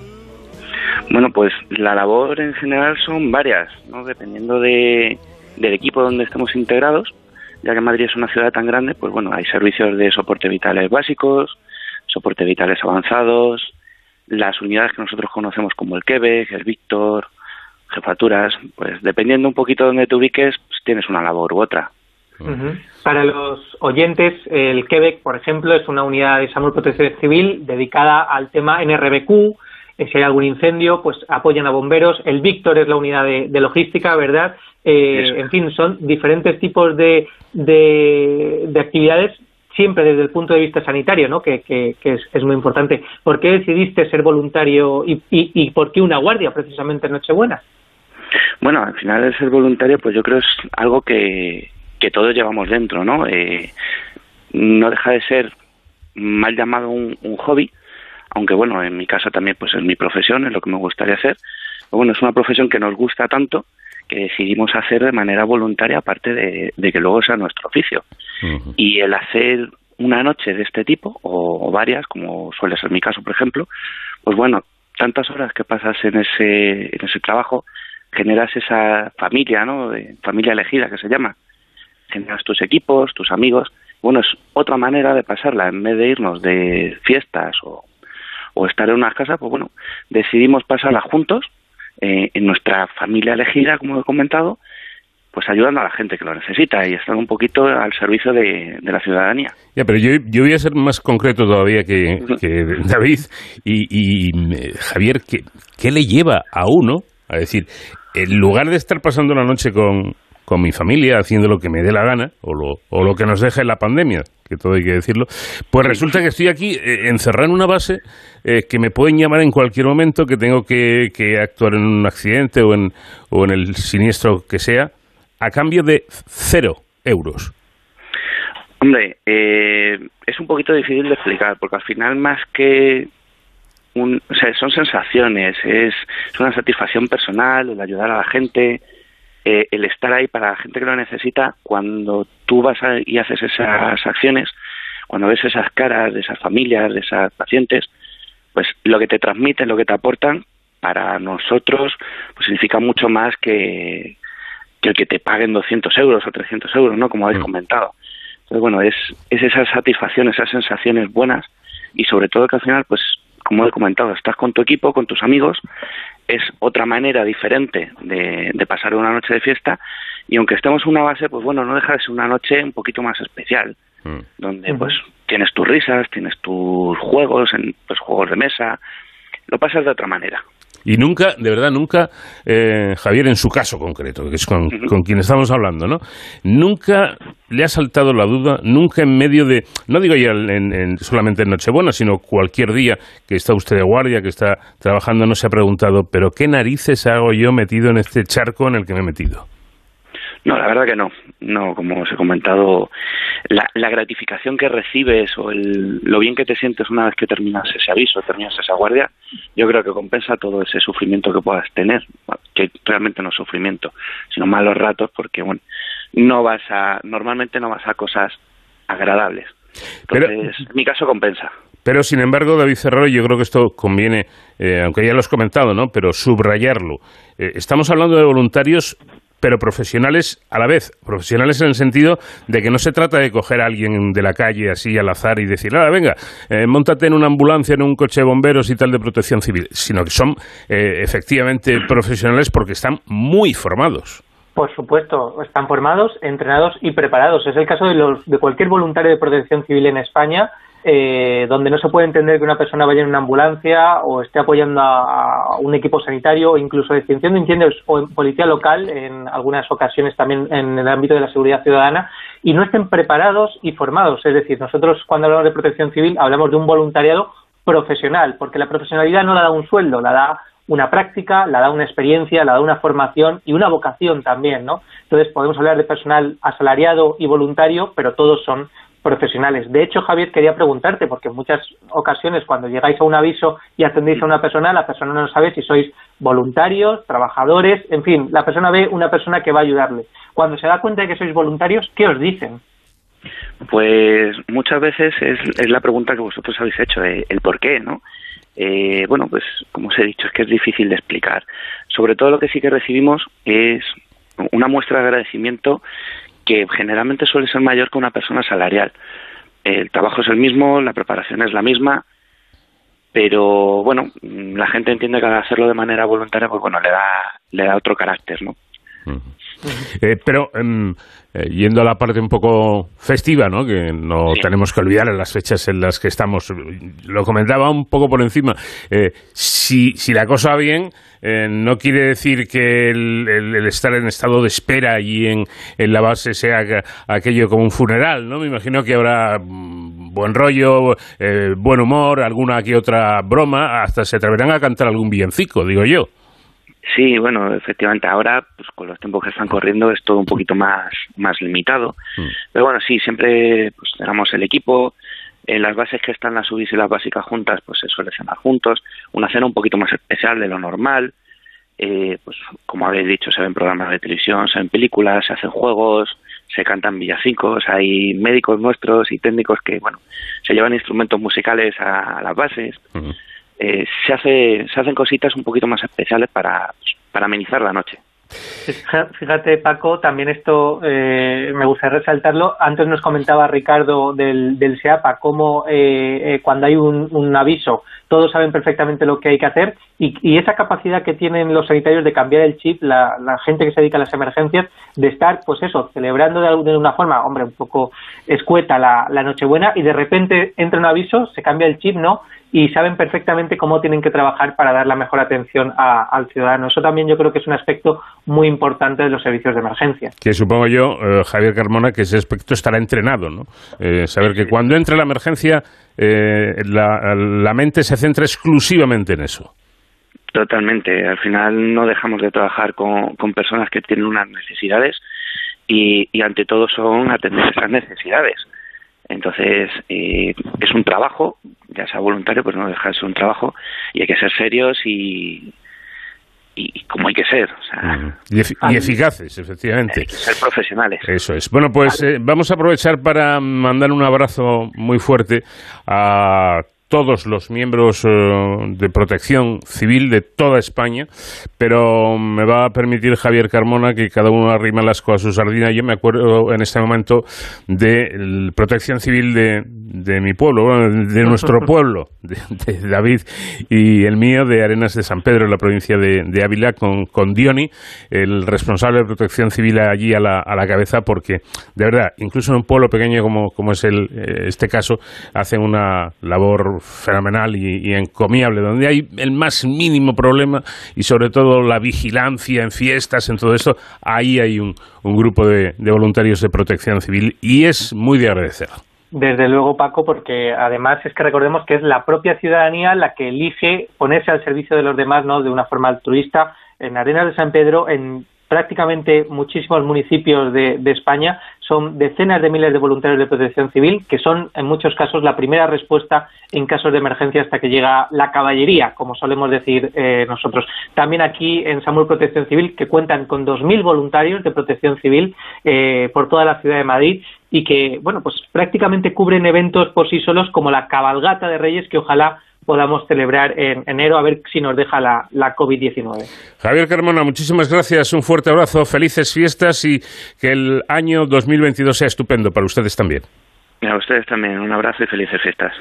Bueno, pues la labor en general son varias, ¿no? Dependiendo de, del equipo donde estemos integrados, ya que Madrid es una ciudad tan grande, pues bueno, hay servicios de soporte vitales básicos, soporte vitales avanzados, las unidades que nosotros conocemos como el Quebec, el Víctor, jefaturas, pues dependiendo un poquito de donde te ubiques, pues tienes una labor u otra. Para los oyentes, el Quebec, por ejemplo, es una unidad de salud protección civil dedicada al tema NRBQ, eh, si hay algún incendio, pues apoyan a bomberos. El Víctor es la unidad de, logística, ¿verdad? Eh, en fin, son diferentes tipos de, de, actividades siempre desde el punto de vista sanitario, ¿no? que, que, es, muy importante. ¿Por qué decidiste ser voluntario y, y, y por qué una guardia precisamente en Nochebuena? Bueno, al final el ser voluntario, pues yo creo es algo que, que todos llevamos dentro, ¿no? Eh, no deja de ser mal llamado un, hobby, aunque bueno, en mi caso también pues es mi profesión, es lo que me gustaría hacer. Pero bueno, es una profesión que nos gusta tanto que decidimos hacer de manera voluntaria, aparte de, que luego sea nuestro oficio. Y el hacer una noche de este tipo, o, varias, como suele ser mi caso, por ejemplo, pues bueno, tantas horas que pasas en ese, en ese trabajo, generas esa familia, ¿no? De familia elegida que se llama. Generas tus equipos, tus amigos. Bueno, es otra manera de pasarla. En vez de irnos de fiestas o, o estar en una casa, pues bueno, decidimos pasarla juntos eh, en nuestra familia elegida, como he comentado, pues ayudando a la gente que lo necesita y estar un poquito al servicio de, la ciudadanía. Ya, pero yo, yo, voy a ser más concreto todavía que, David y, eh, Javier, ¿qué, ¿qué le lleva a uno a decir, en lugar de estar pasando la noche con, con mi familia, haciendo lo que me dé la gana, o lo, o lo que nos deje la pandemia, que todo hay que decirlo, pues resulta que estoy aquí eh, encerrado en una base eh, que me pueden llamar en cualquier momento, que tengo que, que, actuar en un accidente o en, o en el siniestro que sea, a cambio de cero euros. Hombre, eh, es un poquito difícil de explicar, porque al final más que un, o sea, son sensaciones, es, es una satisfacción personal, el ayudar a la gente, eh, el estar ahí para la gente que lo necesita, cuando tú vas y haces esas acciones, cuando ves esas caras de esas familias, de esas pacientes, pues lo que te transmiten, lo que te aportan, para nosotros, pues significa mucho más que, que el que te paguen 200 euros o 300 euros, ¿no? Como habéis mm. comentado. Entonces, bueno, es, es esa satisfacción, esas sensaciones buenas y sobre todo que al final, pues, como he comentado, estás con tu equipo, con tus amigos es otra manera diferente de, pasar una noche de fiesta y aunque estemos en una base, pues bueno, no deja de ser una noche un poquito más especial, mm. donde pues tienes tus risas, tienes tus juegos, en, pues juegos de mesa, lo pasas de otra manera. Y nunca, de verdad, nunca, eh, Javier, en su caso concreto, que es con, quien estamos hablando, ¿no? Nunca le ha saltado la duda, nunca en medio de, no digo ya en, solamente en Nochebuena, sino cualquier día que está usted de guardia, que está trabajando, no se ha preguntado, pero ¿qué narices hago yo metido en este charco en el que me he metido? No, la verdad que no. No, como os he comentado, la, gratificación que recibes o el, lo bien que te sientes una vez que terminas ese aviso, terminas esa guardia, yo creo que compensa todo ese sufrimiento que puedas tener, que realmente no es sufrimiento, sino malos ratos, porque bueno, no vas a, normalmente no vas a cosas agradables. Entonces, en mi caso compensa. Pero, sin embargo, David Cerrero, yo creo que esto conviene, eh, aunque ya lo has comentado, ¿no? pero subrayarlo. Eh, estamos hablando de voluntarios pero profesionales a la vez. Profesionales en el sentido de que no se trata de coger a alguien de la calle así al azar y decir, ahora venga, eh, montate en una ambulancia, en un coche de bomberos y tal de protección civil, sino que son eh, efectivamente profesionales porque están muy formados. Por supuesto, están formados, entrenados y preparados. Es el caso de, los, de cualquier voluntario de protección civil en España eh, donde no se puede entender que una persona vaya en una ambulancia o esté apoyando a, un equipo sanitario o incluso extinción de incendios o en policía local en algunas ocasiones también en el ámbito de la seguridad ciudadana y no estén preparados y formados. Es decir, nosotros cuando hablamos de protección civil hablamos de un voluntariado profesional, porque la profesionalidad no la da un sueldo, la da una práctica, la da una experiencia, la da una formación y una vocación también, ¿no? Entonces podemos hablar de personal asalariado y voluntario, pero todos son profesionales. De hecho, Javier, quería preguntarte, porque en muchas ocasiones cuando llegáis a un aviso y atendéis a una persona, la persona no sabe si sois voluntarios, trabajadores, en fin, la persona ve una persona que va a ayudarle. Cuando se da cuenta de que sois voluntarios, ¿qué os dicen? Pues muchas veces es, la pregunta que vosotros habéis hecho, el por qué, ¿no? Eh, bueno, pues como os he dicho, es que es difícil de explicar. Sobre todo lo que sí que recibimos es una muestra de agradecimiento que generalmente suele ser mayor que una persona salarial. El trabajo es el mismo, la preparación es la misma, pero bueno, la gente entiende que al hacerlo de manera voluntaria, pues bueno, le da, le da otro carácter, ¿no? Eh, pero em, eh, yendo a la parte un poco festiva, ¿no? que no tenemos que olvidar en las fechas en las que estamos, lo comentaba un poco por encima, eh, si, si la cosa va bien, no quiere decir que el, estar en estado de espera y en, en la base sea aquello como un funeral, ¿no? Me imagino que habrá mm, buen rollo, buen humor, alguna que otra broma, hasta se atreverán a cantar algún villancico, digo yo. Sí, bueno, efectivamente, ahora, pues con los tiempos que están corriendo, es todo un poquito más, más limitado. Mm. Pero bueno, sí, siempre pues, tenemos el equipo, en las bases que están las UBIs y las básicas juntas, pues se suele cenar juntos. Una cena un poquito más especial de lo normal. Eh, pues como habéis dicho, se ven programas de televisión, se ven películas, se hacen juegos, se cantan villancicos, hay médicos nuestros y técnicos que, bueno, se llevan instrumentos musicales a, las bases. Eh, se, hace, se hacen cositas un poquito más especiales para, para amenizar la noche. Fíjate, Paco, también esto eh, me gustaría resaltarlo. Antes nos comentaba Ricardo del, del SEAPA cómo eh, eh, cuando hay un, aviso todos saben perfectamente lo que hay que hacer y, esa capacidad que tienen los sanitarios de cambiar el chip, la, gente que se dedica a las emergencias, de estar, pues eso, celebrando de, de una forma, hombre, un poco escueta la, la Nochebuena y de repente entra un aviso, se cambia el chip, ¿no? Y saben perfectamente cómo tienen que trabajar para dar la mejor atención al ciudadano. Eso también yo creo que es un aspecto muy importante de los servicios de emergencia. Que supongo yo, eh, Javier Carmona, que ese aspecto estará entrenado, ¿no? Eh, saber que cuando entra la emergencia eh, la, mente se centra exclusivamente en eso. Totalmente. Al final no dejamos de trabajar con, personas que tienen unas necesidades y, y ante todo son atender esas necesidades entonces, eh, es un trabajo, ya sea voluntario, pues no deja de ser un trabajo y hay que ser serios y, y como hay que ser. y, eficaces, efectivamente. Hay ser profesionales. Eso es. Bueno, pues eh, vamos a aprovechar para mandar un abrazo muy fuerte a todos los miembros eh, de protección civil de toda España, pero me va a permitir Javier Carmona que cada uno arrima las cosas a su sardina. Yo me acuerdo en este momento de protección civil de, de mi pueblo, de nuestro pueblo, de, David y el mío, de Arenas de San Pedro, en la provincia de, Ávila, con, con, Dioni, el responsable de protección civil allí a la, a la cabeza, porque de verdad, incluso en un pueblo pequeño como, como es el, eh, este caso, hacen una labor fenomenal y, encomiable, donde hay el más mínimo problema y sobre todo la vigilancia en fiestas, en todo esto, ahí hay un, grupo de, de voluntarios de protección civil y es muy de agradecer. Desde luego, Paco, porque además es que recordemos que es la propia ciudadanía la que elige ponerse al servicio de los demás, ¿no? De una forma altruista. En Arenas de San Pedro, en prácticamente muchísimos municipios de, España son decenas de miles de voluntarios de protección civil que son en muchos casos la primera respuesta en casos de emergencia hasta que llega la caballería, como solemos decir eh, nosotros. También aquí en SAMUR Protección Civil que cuentan con 2.000 voluntarios de protección civil eh, por toda la ciudad de Madrid y que, bueno, pues prácticamente cubren eventos por sí solos como la cabalgata de Reyes que ojalá podamos celebrar en enero a ver si nos deja la, la COVID-19. Javier Carmona, muchísimas gracias, un fuerte abrazo, felices fiestas y que el año 2022 sea estupendo para ustedes también. A ustedes también, un abrazo y felices fiestas.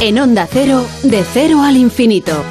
En Onda Cero, de cero al infinito.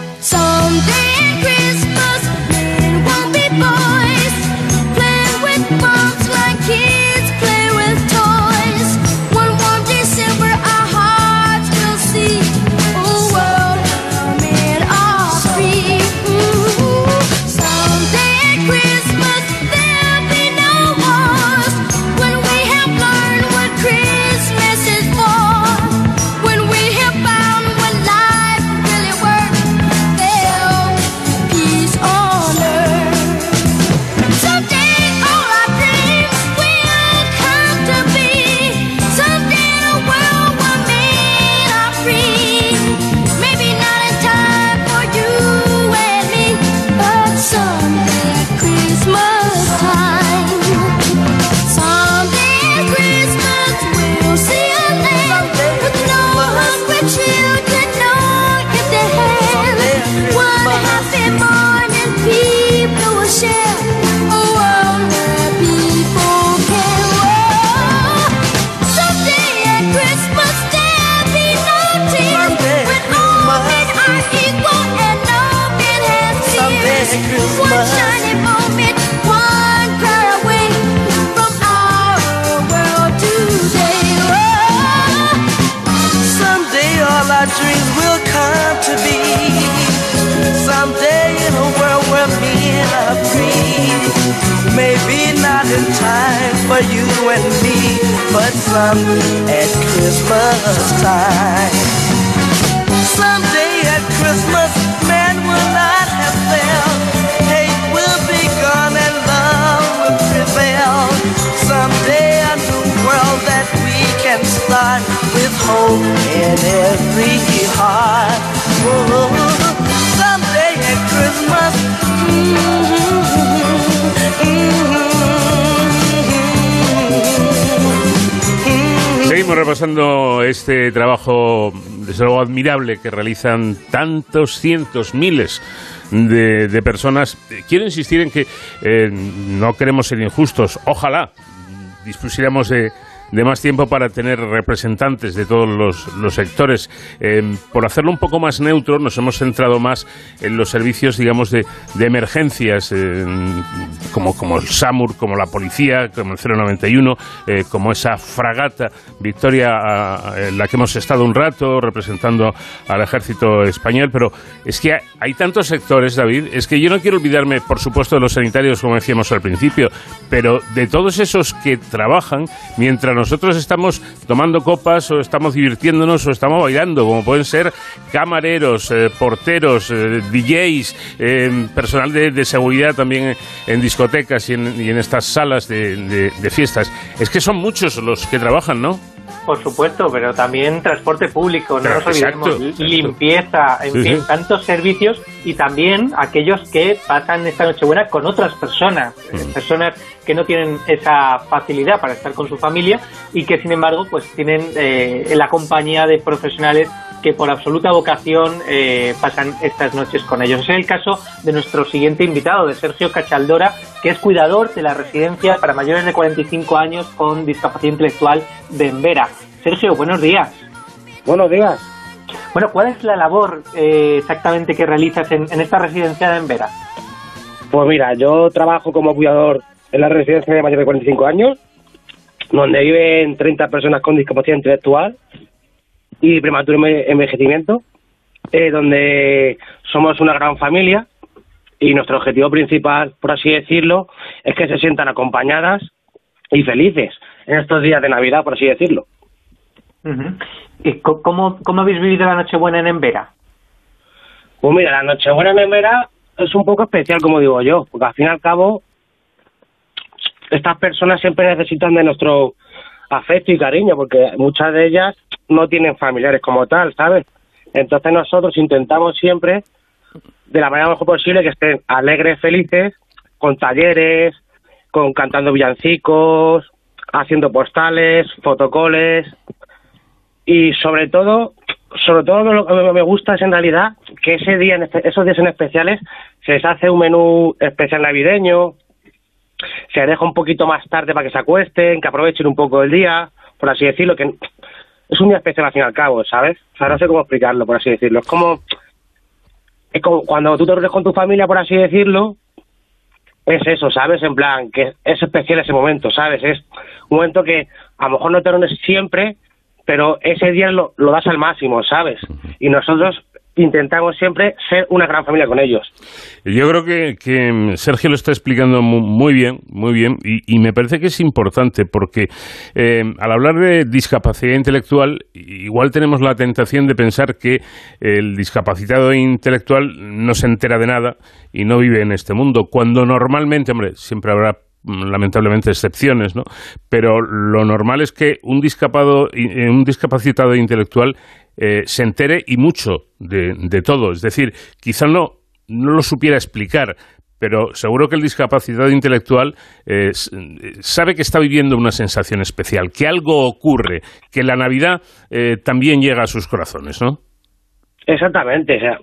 Este trabajo, desde luego admirable, que realizan tantos cientos, miles de, de personas. Quiero insistir en que eh, no queremos ser injustos. Ojalá dispusiéramos de de más tiempo para tener representantes de todos los, los sectores. Eh, por hacerlo un poco más neutro, nos hemos centrado más en los servicios, digamos, de, de emergencias, eh, como, como el SAMUR, como la policía, como el 091, eh, como esa fragata Victoria, en la que hemos estado un rato representando al ejército español. Pero es que hay tantos sectores, David, es que yo no quiero olvidarme, por supuesto, de los sanitarios, como decíamos al principio, pero de todos esos que trabajan mientras nosotros estamos tomando copas o estamos divirtiéndonos o estamos bailando, como pueden ser camareros, eh, porteros, eh, DJs, eh, personal de, seguridad también en discotecas y en, y en estas salas de fiestas. Es que son muchos los que trabajan, ¿no? Por supuesto, pero también transporte público, no nos olvidemos, exacto, limpieza, en Sí, fin, sí. tantos servicios y también aquellos que pasan esta Nochebuena con otras personas, Mm. eh, personas que no tienen esa facilidad para estar con su familia y que sin embargo pues tienen eh, la compañía de profesionales que por absoluta vocación eh, pasan estas noches con ellos. Es el caso de nuestro siguiente invitado, de Sergio Cachaldora, que es cuidador de la residencia para mayores de 45 años con discapacidad intelectual de Embera. Sergio, buenos días. Buenos días. Bueno, ¿cuál es la labor eh, exactamente que realizas en, en esta residencia de Embera? Pues mira, yo trabajo como cuidador en la residencia de mayores de 45 años, donde viven 30 personas con discapacidad intelectual y prematuro enve- envejecimiento, eh, donde somos una gran familia y nuestro objetivo principal, por así decirlo, es que se sientan acompañadas y felices en estos días de Navidad, por así decirlo. ¿Y ¿Cómo, ¿Cómo habéis vivido la Nochebuena en Embera? Pues mira, la Nochebuena en Embera es un poco especial, como digo yo, porque al fin y al cabo estas personas siempre necesitan de nuestro afecto y cariño, porque muchas de ellas no tienen familiares como tal, ¿sabes? Entonces nosotros intentamos siempre, de la manera mejor posible, que estén alegres, felices, con talleres, con cantando villancicos, haciendo postales, fotocoles, y sobre todo sobre todo lo que me gusta es en realidad que ese día esos días en especiales se les hace un menú especial navideño se deja un poquito más tarde para que se acuesten que aprovechen un poco el día por así decirlo que es un día especial al fin y al cabo sabes o sea no sé cómo explicarlo por así decirlo es como es como cuando tú te reúnes con tu familia por así decirlo es eso, ¿sabes? En plan, que es especial ese momento, ¿sabes? Es un momento que a lo mejor no te reúnes siempre, pero ese día lo, lo das al máximo, ¿sabes? Y nosotros intentamos siempre ser una gran familia con ellos. Yo creo que, Sergio lo está explicando mu- muy bien, muy bien, y, me parece que es importante porque eh, al hablar de discapacidad intelectual, igual tenemos la tentación de pensar que el discapacitado intelectual no se entera de nada y no vive en este mundo, cuando normalmente, hombre, siempre habrá mm, lamentablemente excepciones, ¿no? Pero lo normal es que un discapado, eh, un discapacitado intelectual eh, se entere y mucho de, de todo. Es decir, quizá no, no lo supiera explicar, pero seguro que el discapacitado intelectual eh, eh, sabe que está viviendo una sensación especial, que algo ocurre, que la Navidad eh, también llega a sus corazones, ¿no? Exactamente, o sea,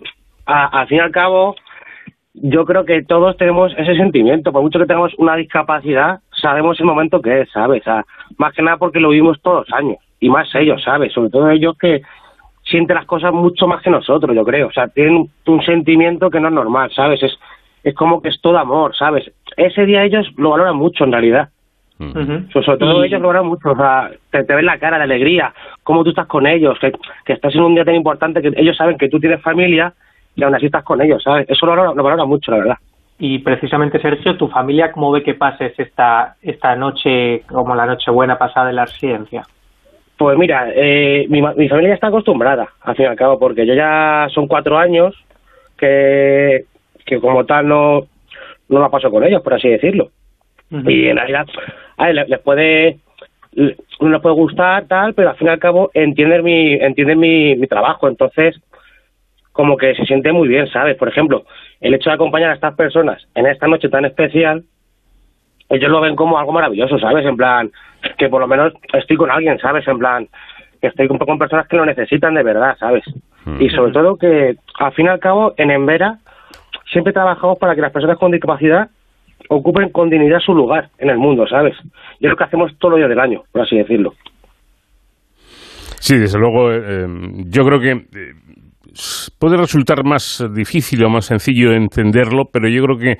a- al fin y al cabo, yo creo que todos tenemos ese sentimiento, por mucho que tengamos una discapacidad, sabemos el momento que es, ¿sabes? Más que nada porque lo vivimos todos los años, y más ellos, ¿sabes? Sobre todo ellos que sienten las cosas mucho más que nosotros, yo creo, o sea, tienen un, sentimiento que no es normal, ¿sabes? Es, es como que es todo amor, ¿sabes? Ese día ellos lo valoran mucho en realidad. So- sobre todo Y- ellos lo valoran mucho, o sea, te, te ven la cara, la alegría, cómo tú estás con ellos, que, que estás en un día tan importante que ellos saben que tú tienes familia y aún así estás con ellos, ¿sabes? Eso lo valoran, lo valoran mucho, la verdad. y precisamente Sergio, tu familia, ¿cómo ve que pases esta, esta noche como la noche buena pasada en la residencia? Pues mira, eh, mi, mi familia ya está acostumbrada, al fin y al cabo, porque yo ya son cuatro años que, que como tal no, no la paso con ellos, por así decirlo. Y en realidad, a ver, les, les puede no les puede gustar tal, pero al fin y al cabo entienden mi entienden mi, mi trabajo, entonces como que se siente muy bien, ¿sabes? Por ejemplo, el hecho de acompañar a estas personas en esta noche tan especial, ellos lo ven como algo maravilloso, ¿sabes? En plan, que por lo menos estoy con alguien, ¿sabes? En plan, que estoy con, con personas que lo necesitan de verdad, ¿sabes? Y sobre todo que, al fin y al cabo, en Embera siempre trabajamos para que las personas con discapacidad ocupen con dignidad su lugar en el mundo, ¿sabes? Y es lo que hacemos todo los días del año, por así decirlo. Sí, desde luego, eh, yo creo que eh, puede resultar más difícil o más sencillo entenderlo, pero yo creo que,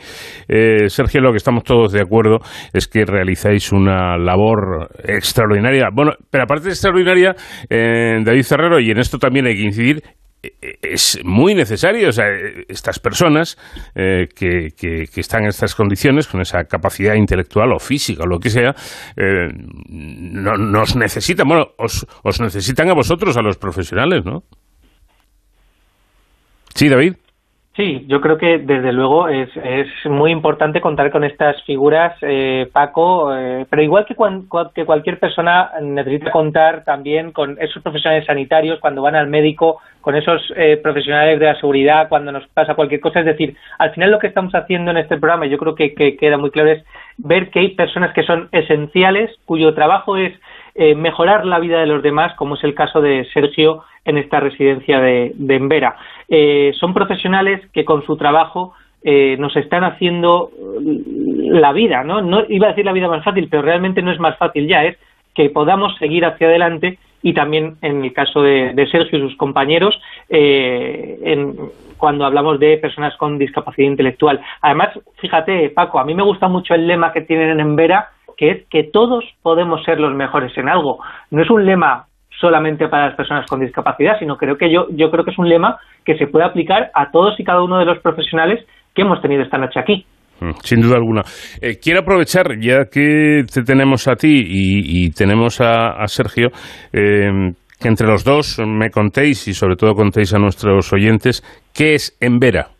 eh, Sergio, lo que estamos todos de acuerdo es que realizáis una labor extraordinaria. Bueno, pero aparte de extraordinaria, eh, David Cerrero, y en esto también hay que incidir, eh, es muy necesario, o sea, eh, estas personas eh, que, que, que están en estas condiciones, con esa capacidad intelectual o física o lo que sea, eh, no, nos necesitan, bueno, os, os necesitan a vosotros, a los profesionales, ¿no? Sí, David. Sí, yo creo que desde luego es, es muy importante contar con estas figuras, eh, Paco, eh, pero igual que, cuan- que cualquier persona necesita contar también con esos profesionales sanitarios cuando van al médico, con esos eh, profesionales de la seguridad cuando nos pasa cualquier cosa. Es decir, al final lo que estamos haciendo en este programa, yo creo que, que queda muy claro, es ver que hay personas que son esenciales, cuyo trabajo es eh, mejorar la vida de los demás, como es el caso de Sergio en esta residencia de, de Embera. Eh, son profesionales que con su trabajo eh, nos están haciendo mm, la vida, ¿no? ¿no? Iba a decir la vida más fácil, pero realmente no es más fácil ya, es que podamos seguir hacia adelante y también en el caso de, Sergio y sus compañeros, eh, en, cuando hablamos de personas con discapacidad intelectual. Además, fíjate, Paco, a mí me gusta mucho el lema que tienen en Embera, que es que todos podemos ser los mejores en algo. No es un lema solamente para las personas con discapacidad, sino creo que yo, yo creo que es un lema que se puede aplicar a todos y cada uno de los profesionales que hemos tenido esta noche aquí. Mm, Sin duda alguna. Eh, quiero aprovechar, ya que te tenemos a ti y, tenemos a, Sergio, eh, que entre los dos me contéis y sobre todo contéis a nuestros oyentes qué es Embera.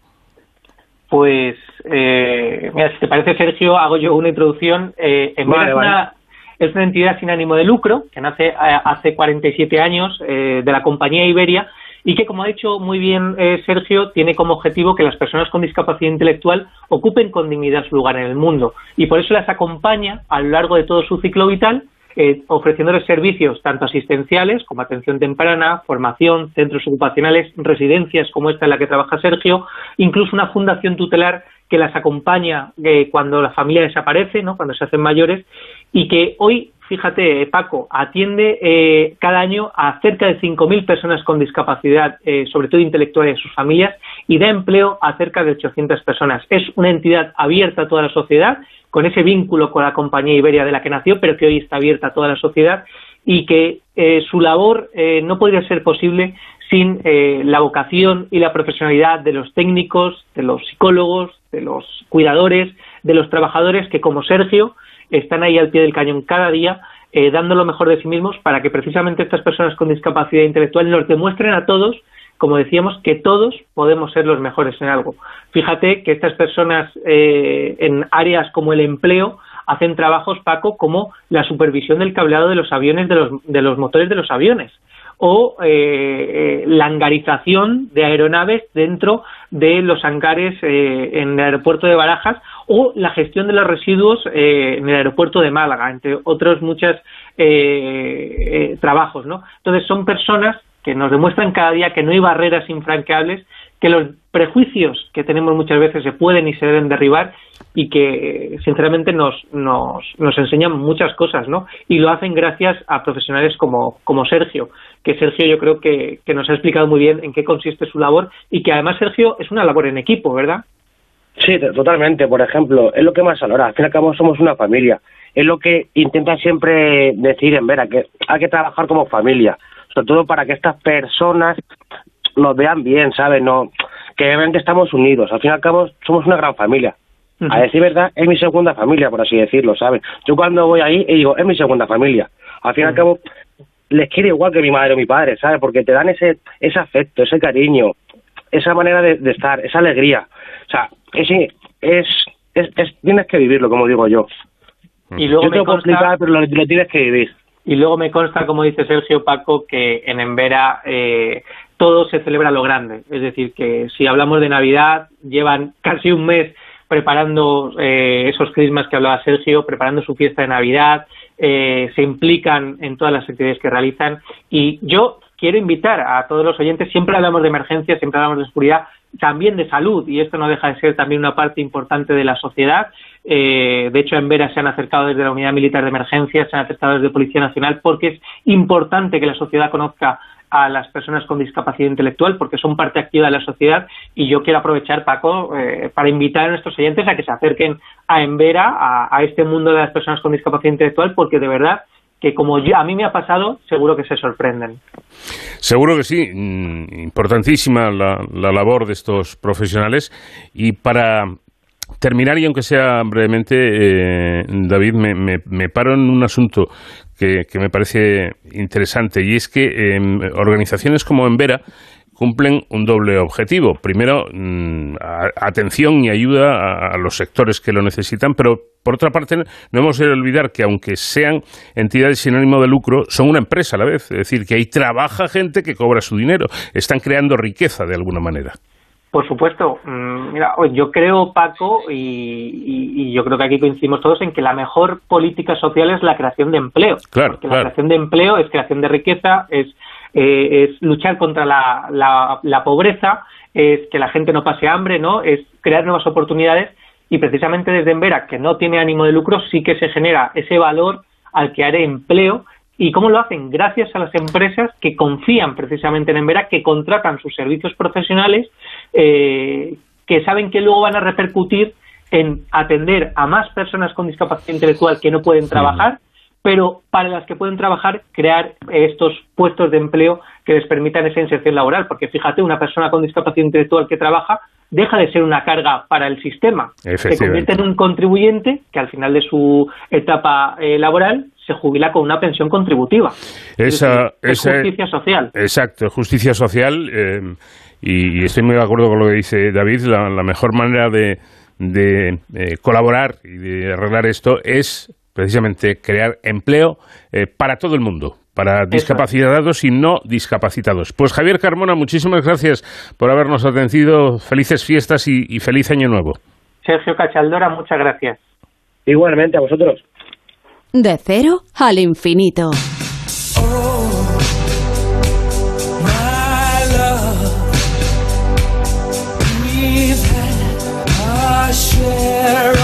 Pues, eh, mira, si te parece, Sergio, hago yo una introducción. Eh, Vale, vale. una, es una entidad sin ánimo de lucro que nace eh, hace 47 años eh, de la compañía Iberia y que, como ha dicho muy bien eh, Sergio, tiene como objetivo que las personas con discapacidad intelectual ocupen con dignidad su lugar en el mundo. Y por eso las acompaña a lo largo de todo su ciclo vital eh, ofreciéndoles servicios tanto asistenciales como atención temprana, formación, centros ocupacionales, residencias como esta en la que trabaja Sergio, incluso una fundación tutelar que las acompaña eh, cuando la familia desaparece, ¿no? cuando se hacen mayores, y que hoy, fíjate, eh, Paco, atiende eh, cada año a cerca de 5.000 personas con discapacidad, eh, sobre todo intelectual y sus familias, y da empleo a cerca de 800 personas. Es una entidad abierta a toda la sociedad, con ese vínculo con la compañía Iberia de la que nació, pero que hoy está abierta a toda la sociedad, y que eh, su labor no podría ser posible sin la vocación y la profesionalidad de los técnicos, de los psicólogos, de los cuidadores, de los trabajadores que, como Sergio, están ahí al pie del cañón cada día, eh, dando lo mejor de sí mismos para que precisamente estas personas con discapacidad intelectual nos demuestren a todos, como decíamos, que todos podemos ser los mejores en algo. Fíjate que estas personas eh, en áreas como el empleo hacen trabajos, Paco, como la supervisión del cableado de los aviones, de los, de los motores de los aviones o eh, eh, la hangarización de aeronaves dentro de los hangares eh, en el aeropuerto de Barajas o la gestión de los residuos eh, en el aeropuerto de Málaga, entre otros muchos trabajos. ¿no? Entonces son personas que nos demuestran cada día que no hay barreras infranqueables, que los prejuicios que tenemos muchas veces se pueden y se deben derribar y que sinceramente nos, nos, nos enseñan muchas cosas, ¿no? Y lo hacen gracias a profesionales como, como Sergio, que Sergio yo creo que, que nos ha explicado muy bien en qué consiste su labor y que además Sergio es una labor en equipo, ¿verdad? Sí, totalmente. Por ejemplo, es lo que más valora. Al fin y al cabo somos una familia. Es lo que intenta siempre decir en Vera, que hay que trabajar como familia. Sobre todo para que estas personas nos vean bien, ¿sabes? No, que que estamos unidos. Al fin y al cabo somos una gran familia. A decir verdad, es mi segunda familia, por así decirlo, ¿sabes? Yo cuando voy ahí y digo, es mi segunda familia. Al fin y al cabo, les quiero igual que mi madre o mi padre, ¿sabes? Porque te dan ese, ese afecto, ese cariño, esa manera de, estar, esa alegría. O sea, es, es, es, tienes que vivirlo, como digo yo. Y luego yo te lo puedo explicar, pero lo, tienes que vivir. Y luego me consta, como dice Sergio Paco, que en Embera eh, todo se celebra lo grande. Es decir, que si hablamos de Navidad, llevan casi un mes preparando eh, esos crismas que hablaba Sergio, preparando su fiesta de Navidad, eh, se implican en todas las actividades que realizan. Y yo quiero invitar a todos los oyentes, siempre hablamos de emergencia, siempre hablamos de seguridad, también de salud, y esto no deja de ser también una parte importante de la sociedad. Eh, de hecho, en Vera se han acercado desde la Unidad Militar de Emergencia, se han acercado desde Policía Nacional, porque es importante que la sociedad conozca a las personas con discapacidad intelectual porque son parte activa de la sociedad y yo quiero aprovechar, Paco, eh, para invitar a nuestros oyentes a que se acerquen a Envera, a, este mundo de las personas con discapacidad intelectual porque de verdad que como a mí me ha pasado, seguro que se sorprenden. Seguro que sí, mm, importantísima la, labor de estos profesionales. Y para terminar y aunque sea brevemente, eh, David, me, paro en un asunto que, me parece interesante y es que em, organizaciones como Envera cumplen un doble objetivo. Primero, mm, atención y ayuda a, los sectores que lo necesitan, pero por otra parte, no hemos de olvidar que aunque sean entidades sin ánimo de lucro, son una empresa a la vez. Es decir, que ahí trabaja gente que cobra su dinero. Están creando riqueza de alguna manera. Por supuesto. Mm, mira, yo creo, Paco, y, yo creo que aquí coincidimos todos en que la mejor política social es la creación de empleo. Claro, la creación de empleo es creación de riqueza, es eh, es luchar contra la, la, pobreza, es que la gente no pase hambre, ¿no? Es crear nuevas oportunidades y precisamente desde Envera, que no tiene ánimo de lucro, sí que se genera ese valor al que haré empleo. ¿Y cómo lo hacen? Gracias a las empresas que confían precisamente en Envera, que contratan sus servicios profesionales, eh, que saben que luego van a repercutir en atender a más personas con discapacidad intelectual que no pueden trabajar pero para las que pueden trabajar, crear estos puestos de empleo que les permitan esa inserción laboral, porque fíjate, una persona con discapacidad intelectual que trabaja deja de ser una carga para el sistema, se convierte en un contribuyente que al final de su etapa eh, laboral se jubila con una pensión contributiva. Esa, es justicia social. Exacto, justicia social. Eh, y, estoy muy de acuerdo con lo que dice David. La, mejor manera de, eh, colaborar y de arreglar esto es precisamente crear empleo eh, para todo el mundo, para discapacitados y no discapacitados. Pues Javier Carmona, muchísimas gracias por habernos atendido. Felices fiestas y, feliz año nuevo. Sergio Cachaldora, muchas gracias. Igualmente a vosotros. De cero al infinito. there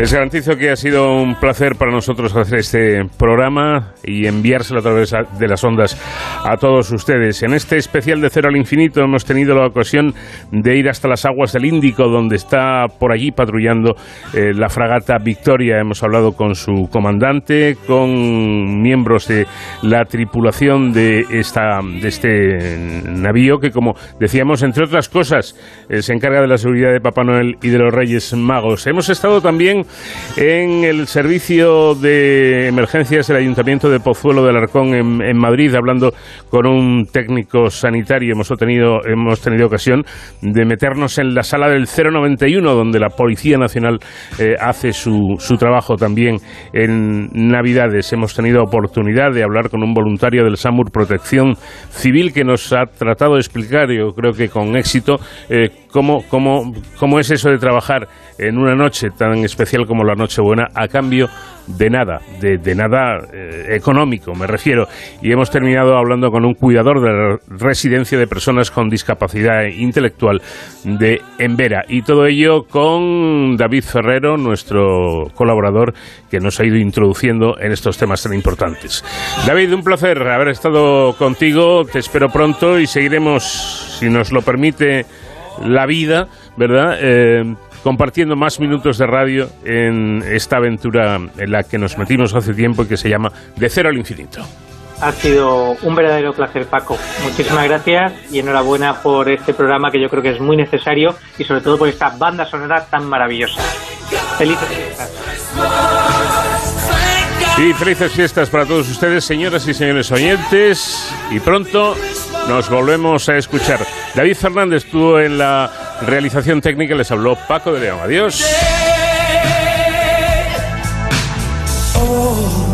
Les garantizo que ha sido un placer para nosotros hacer este programa y enviárselo a través de las ondas a todos ustedes. En este especial de Cero al Infinito hemos tenido la ocasión de ir hasta las aguas del Índico, donde está por allí patrullando eh, la fragata Victoria. Hemos hablado con su comandante, con miembros de la tripulación de, esta, de este navío, que como decíamos, entre otras cosas, eh, se encarga de la seguridad de Papá Noel y de los Reyes Magos. Hemos estado también en el servicio de emergencias del Ayuntamiento de Pozuelo del Arcón en, Madrid, hablando con un técnico sanitario. Hemos tenido, hemos tenido ocasión de meternos en la sala del 091, donde la Policía Nacional eh, hace su, su trabajo también en Navidades. Hemos tenido oportunidad de hablar con un voluntario del SAMUR Protección Civil que nos ha tratado de explicar, yo creo que con éxito, eh, cómo, cómo, cómo es eso de trabajar en una noche tan especial como la Nochebuena a cambio de nada, de, nada eh, económico, me refiero. Y hemos terminado hablando con un cuidador de la residencia de personas con discapacidad intelectual de Embera. Y todo ello con David Ferrero, nuestro colaborador, que nos ha ido introduciendo en estos temas tan importantes. David, un placer haber estado contigo. Te espero pronto y seguiremos, si nos lo permite la vida, ¿verdad? Eh, compartiendo más minutos de radio en esta aventura en la que nos metimos hace tiempo y que se llama De cero al infinito. Ha sido un verdadero placer, Paco. Muchísimas gracias y enhorabuena por este programa que yo creo que es muy necesario y sobre todo por esta banda sonora tan maravillosa. Felices fiestas. Y felices fiestas para todos ustedes, señoras y señores oyentes. Y pronto nos volvemos a escuchar. David Fernández estuvo en la realización técnica, les habló Paco de León. Adiós. Oh,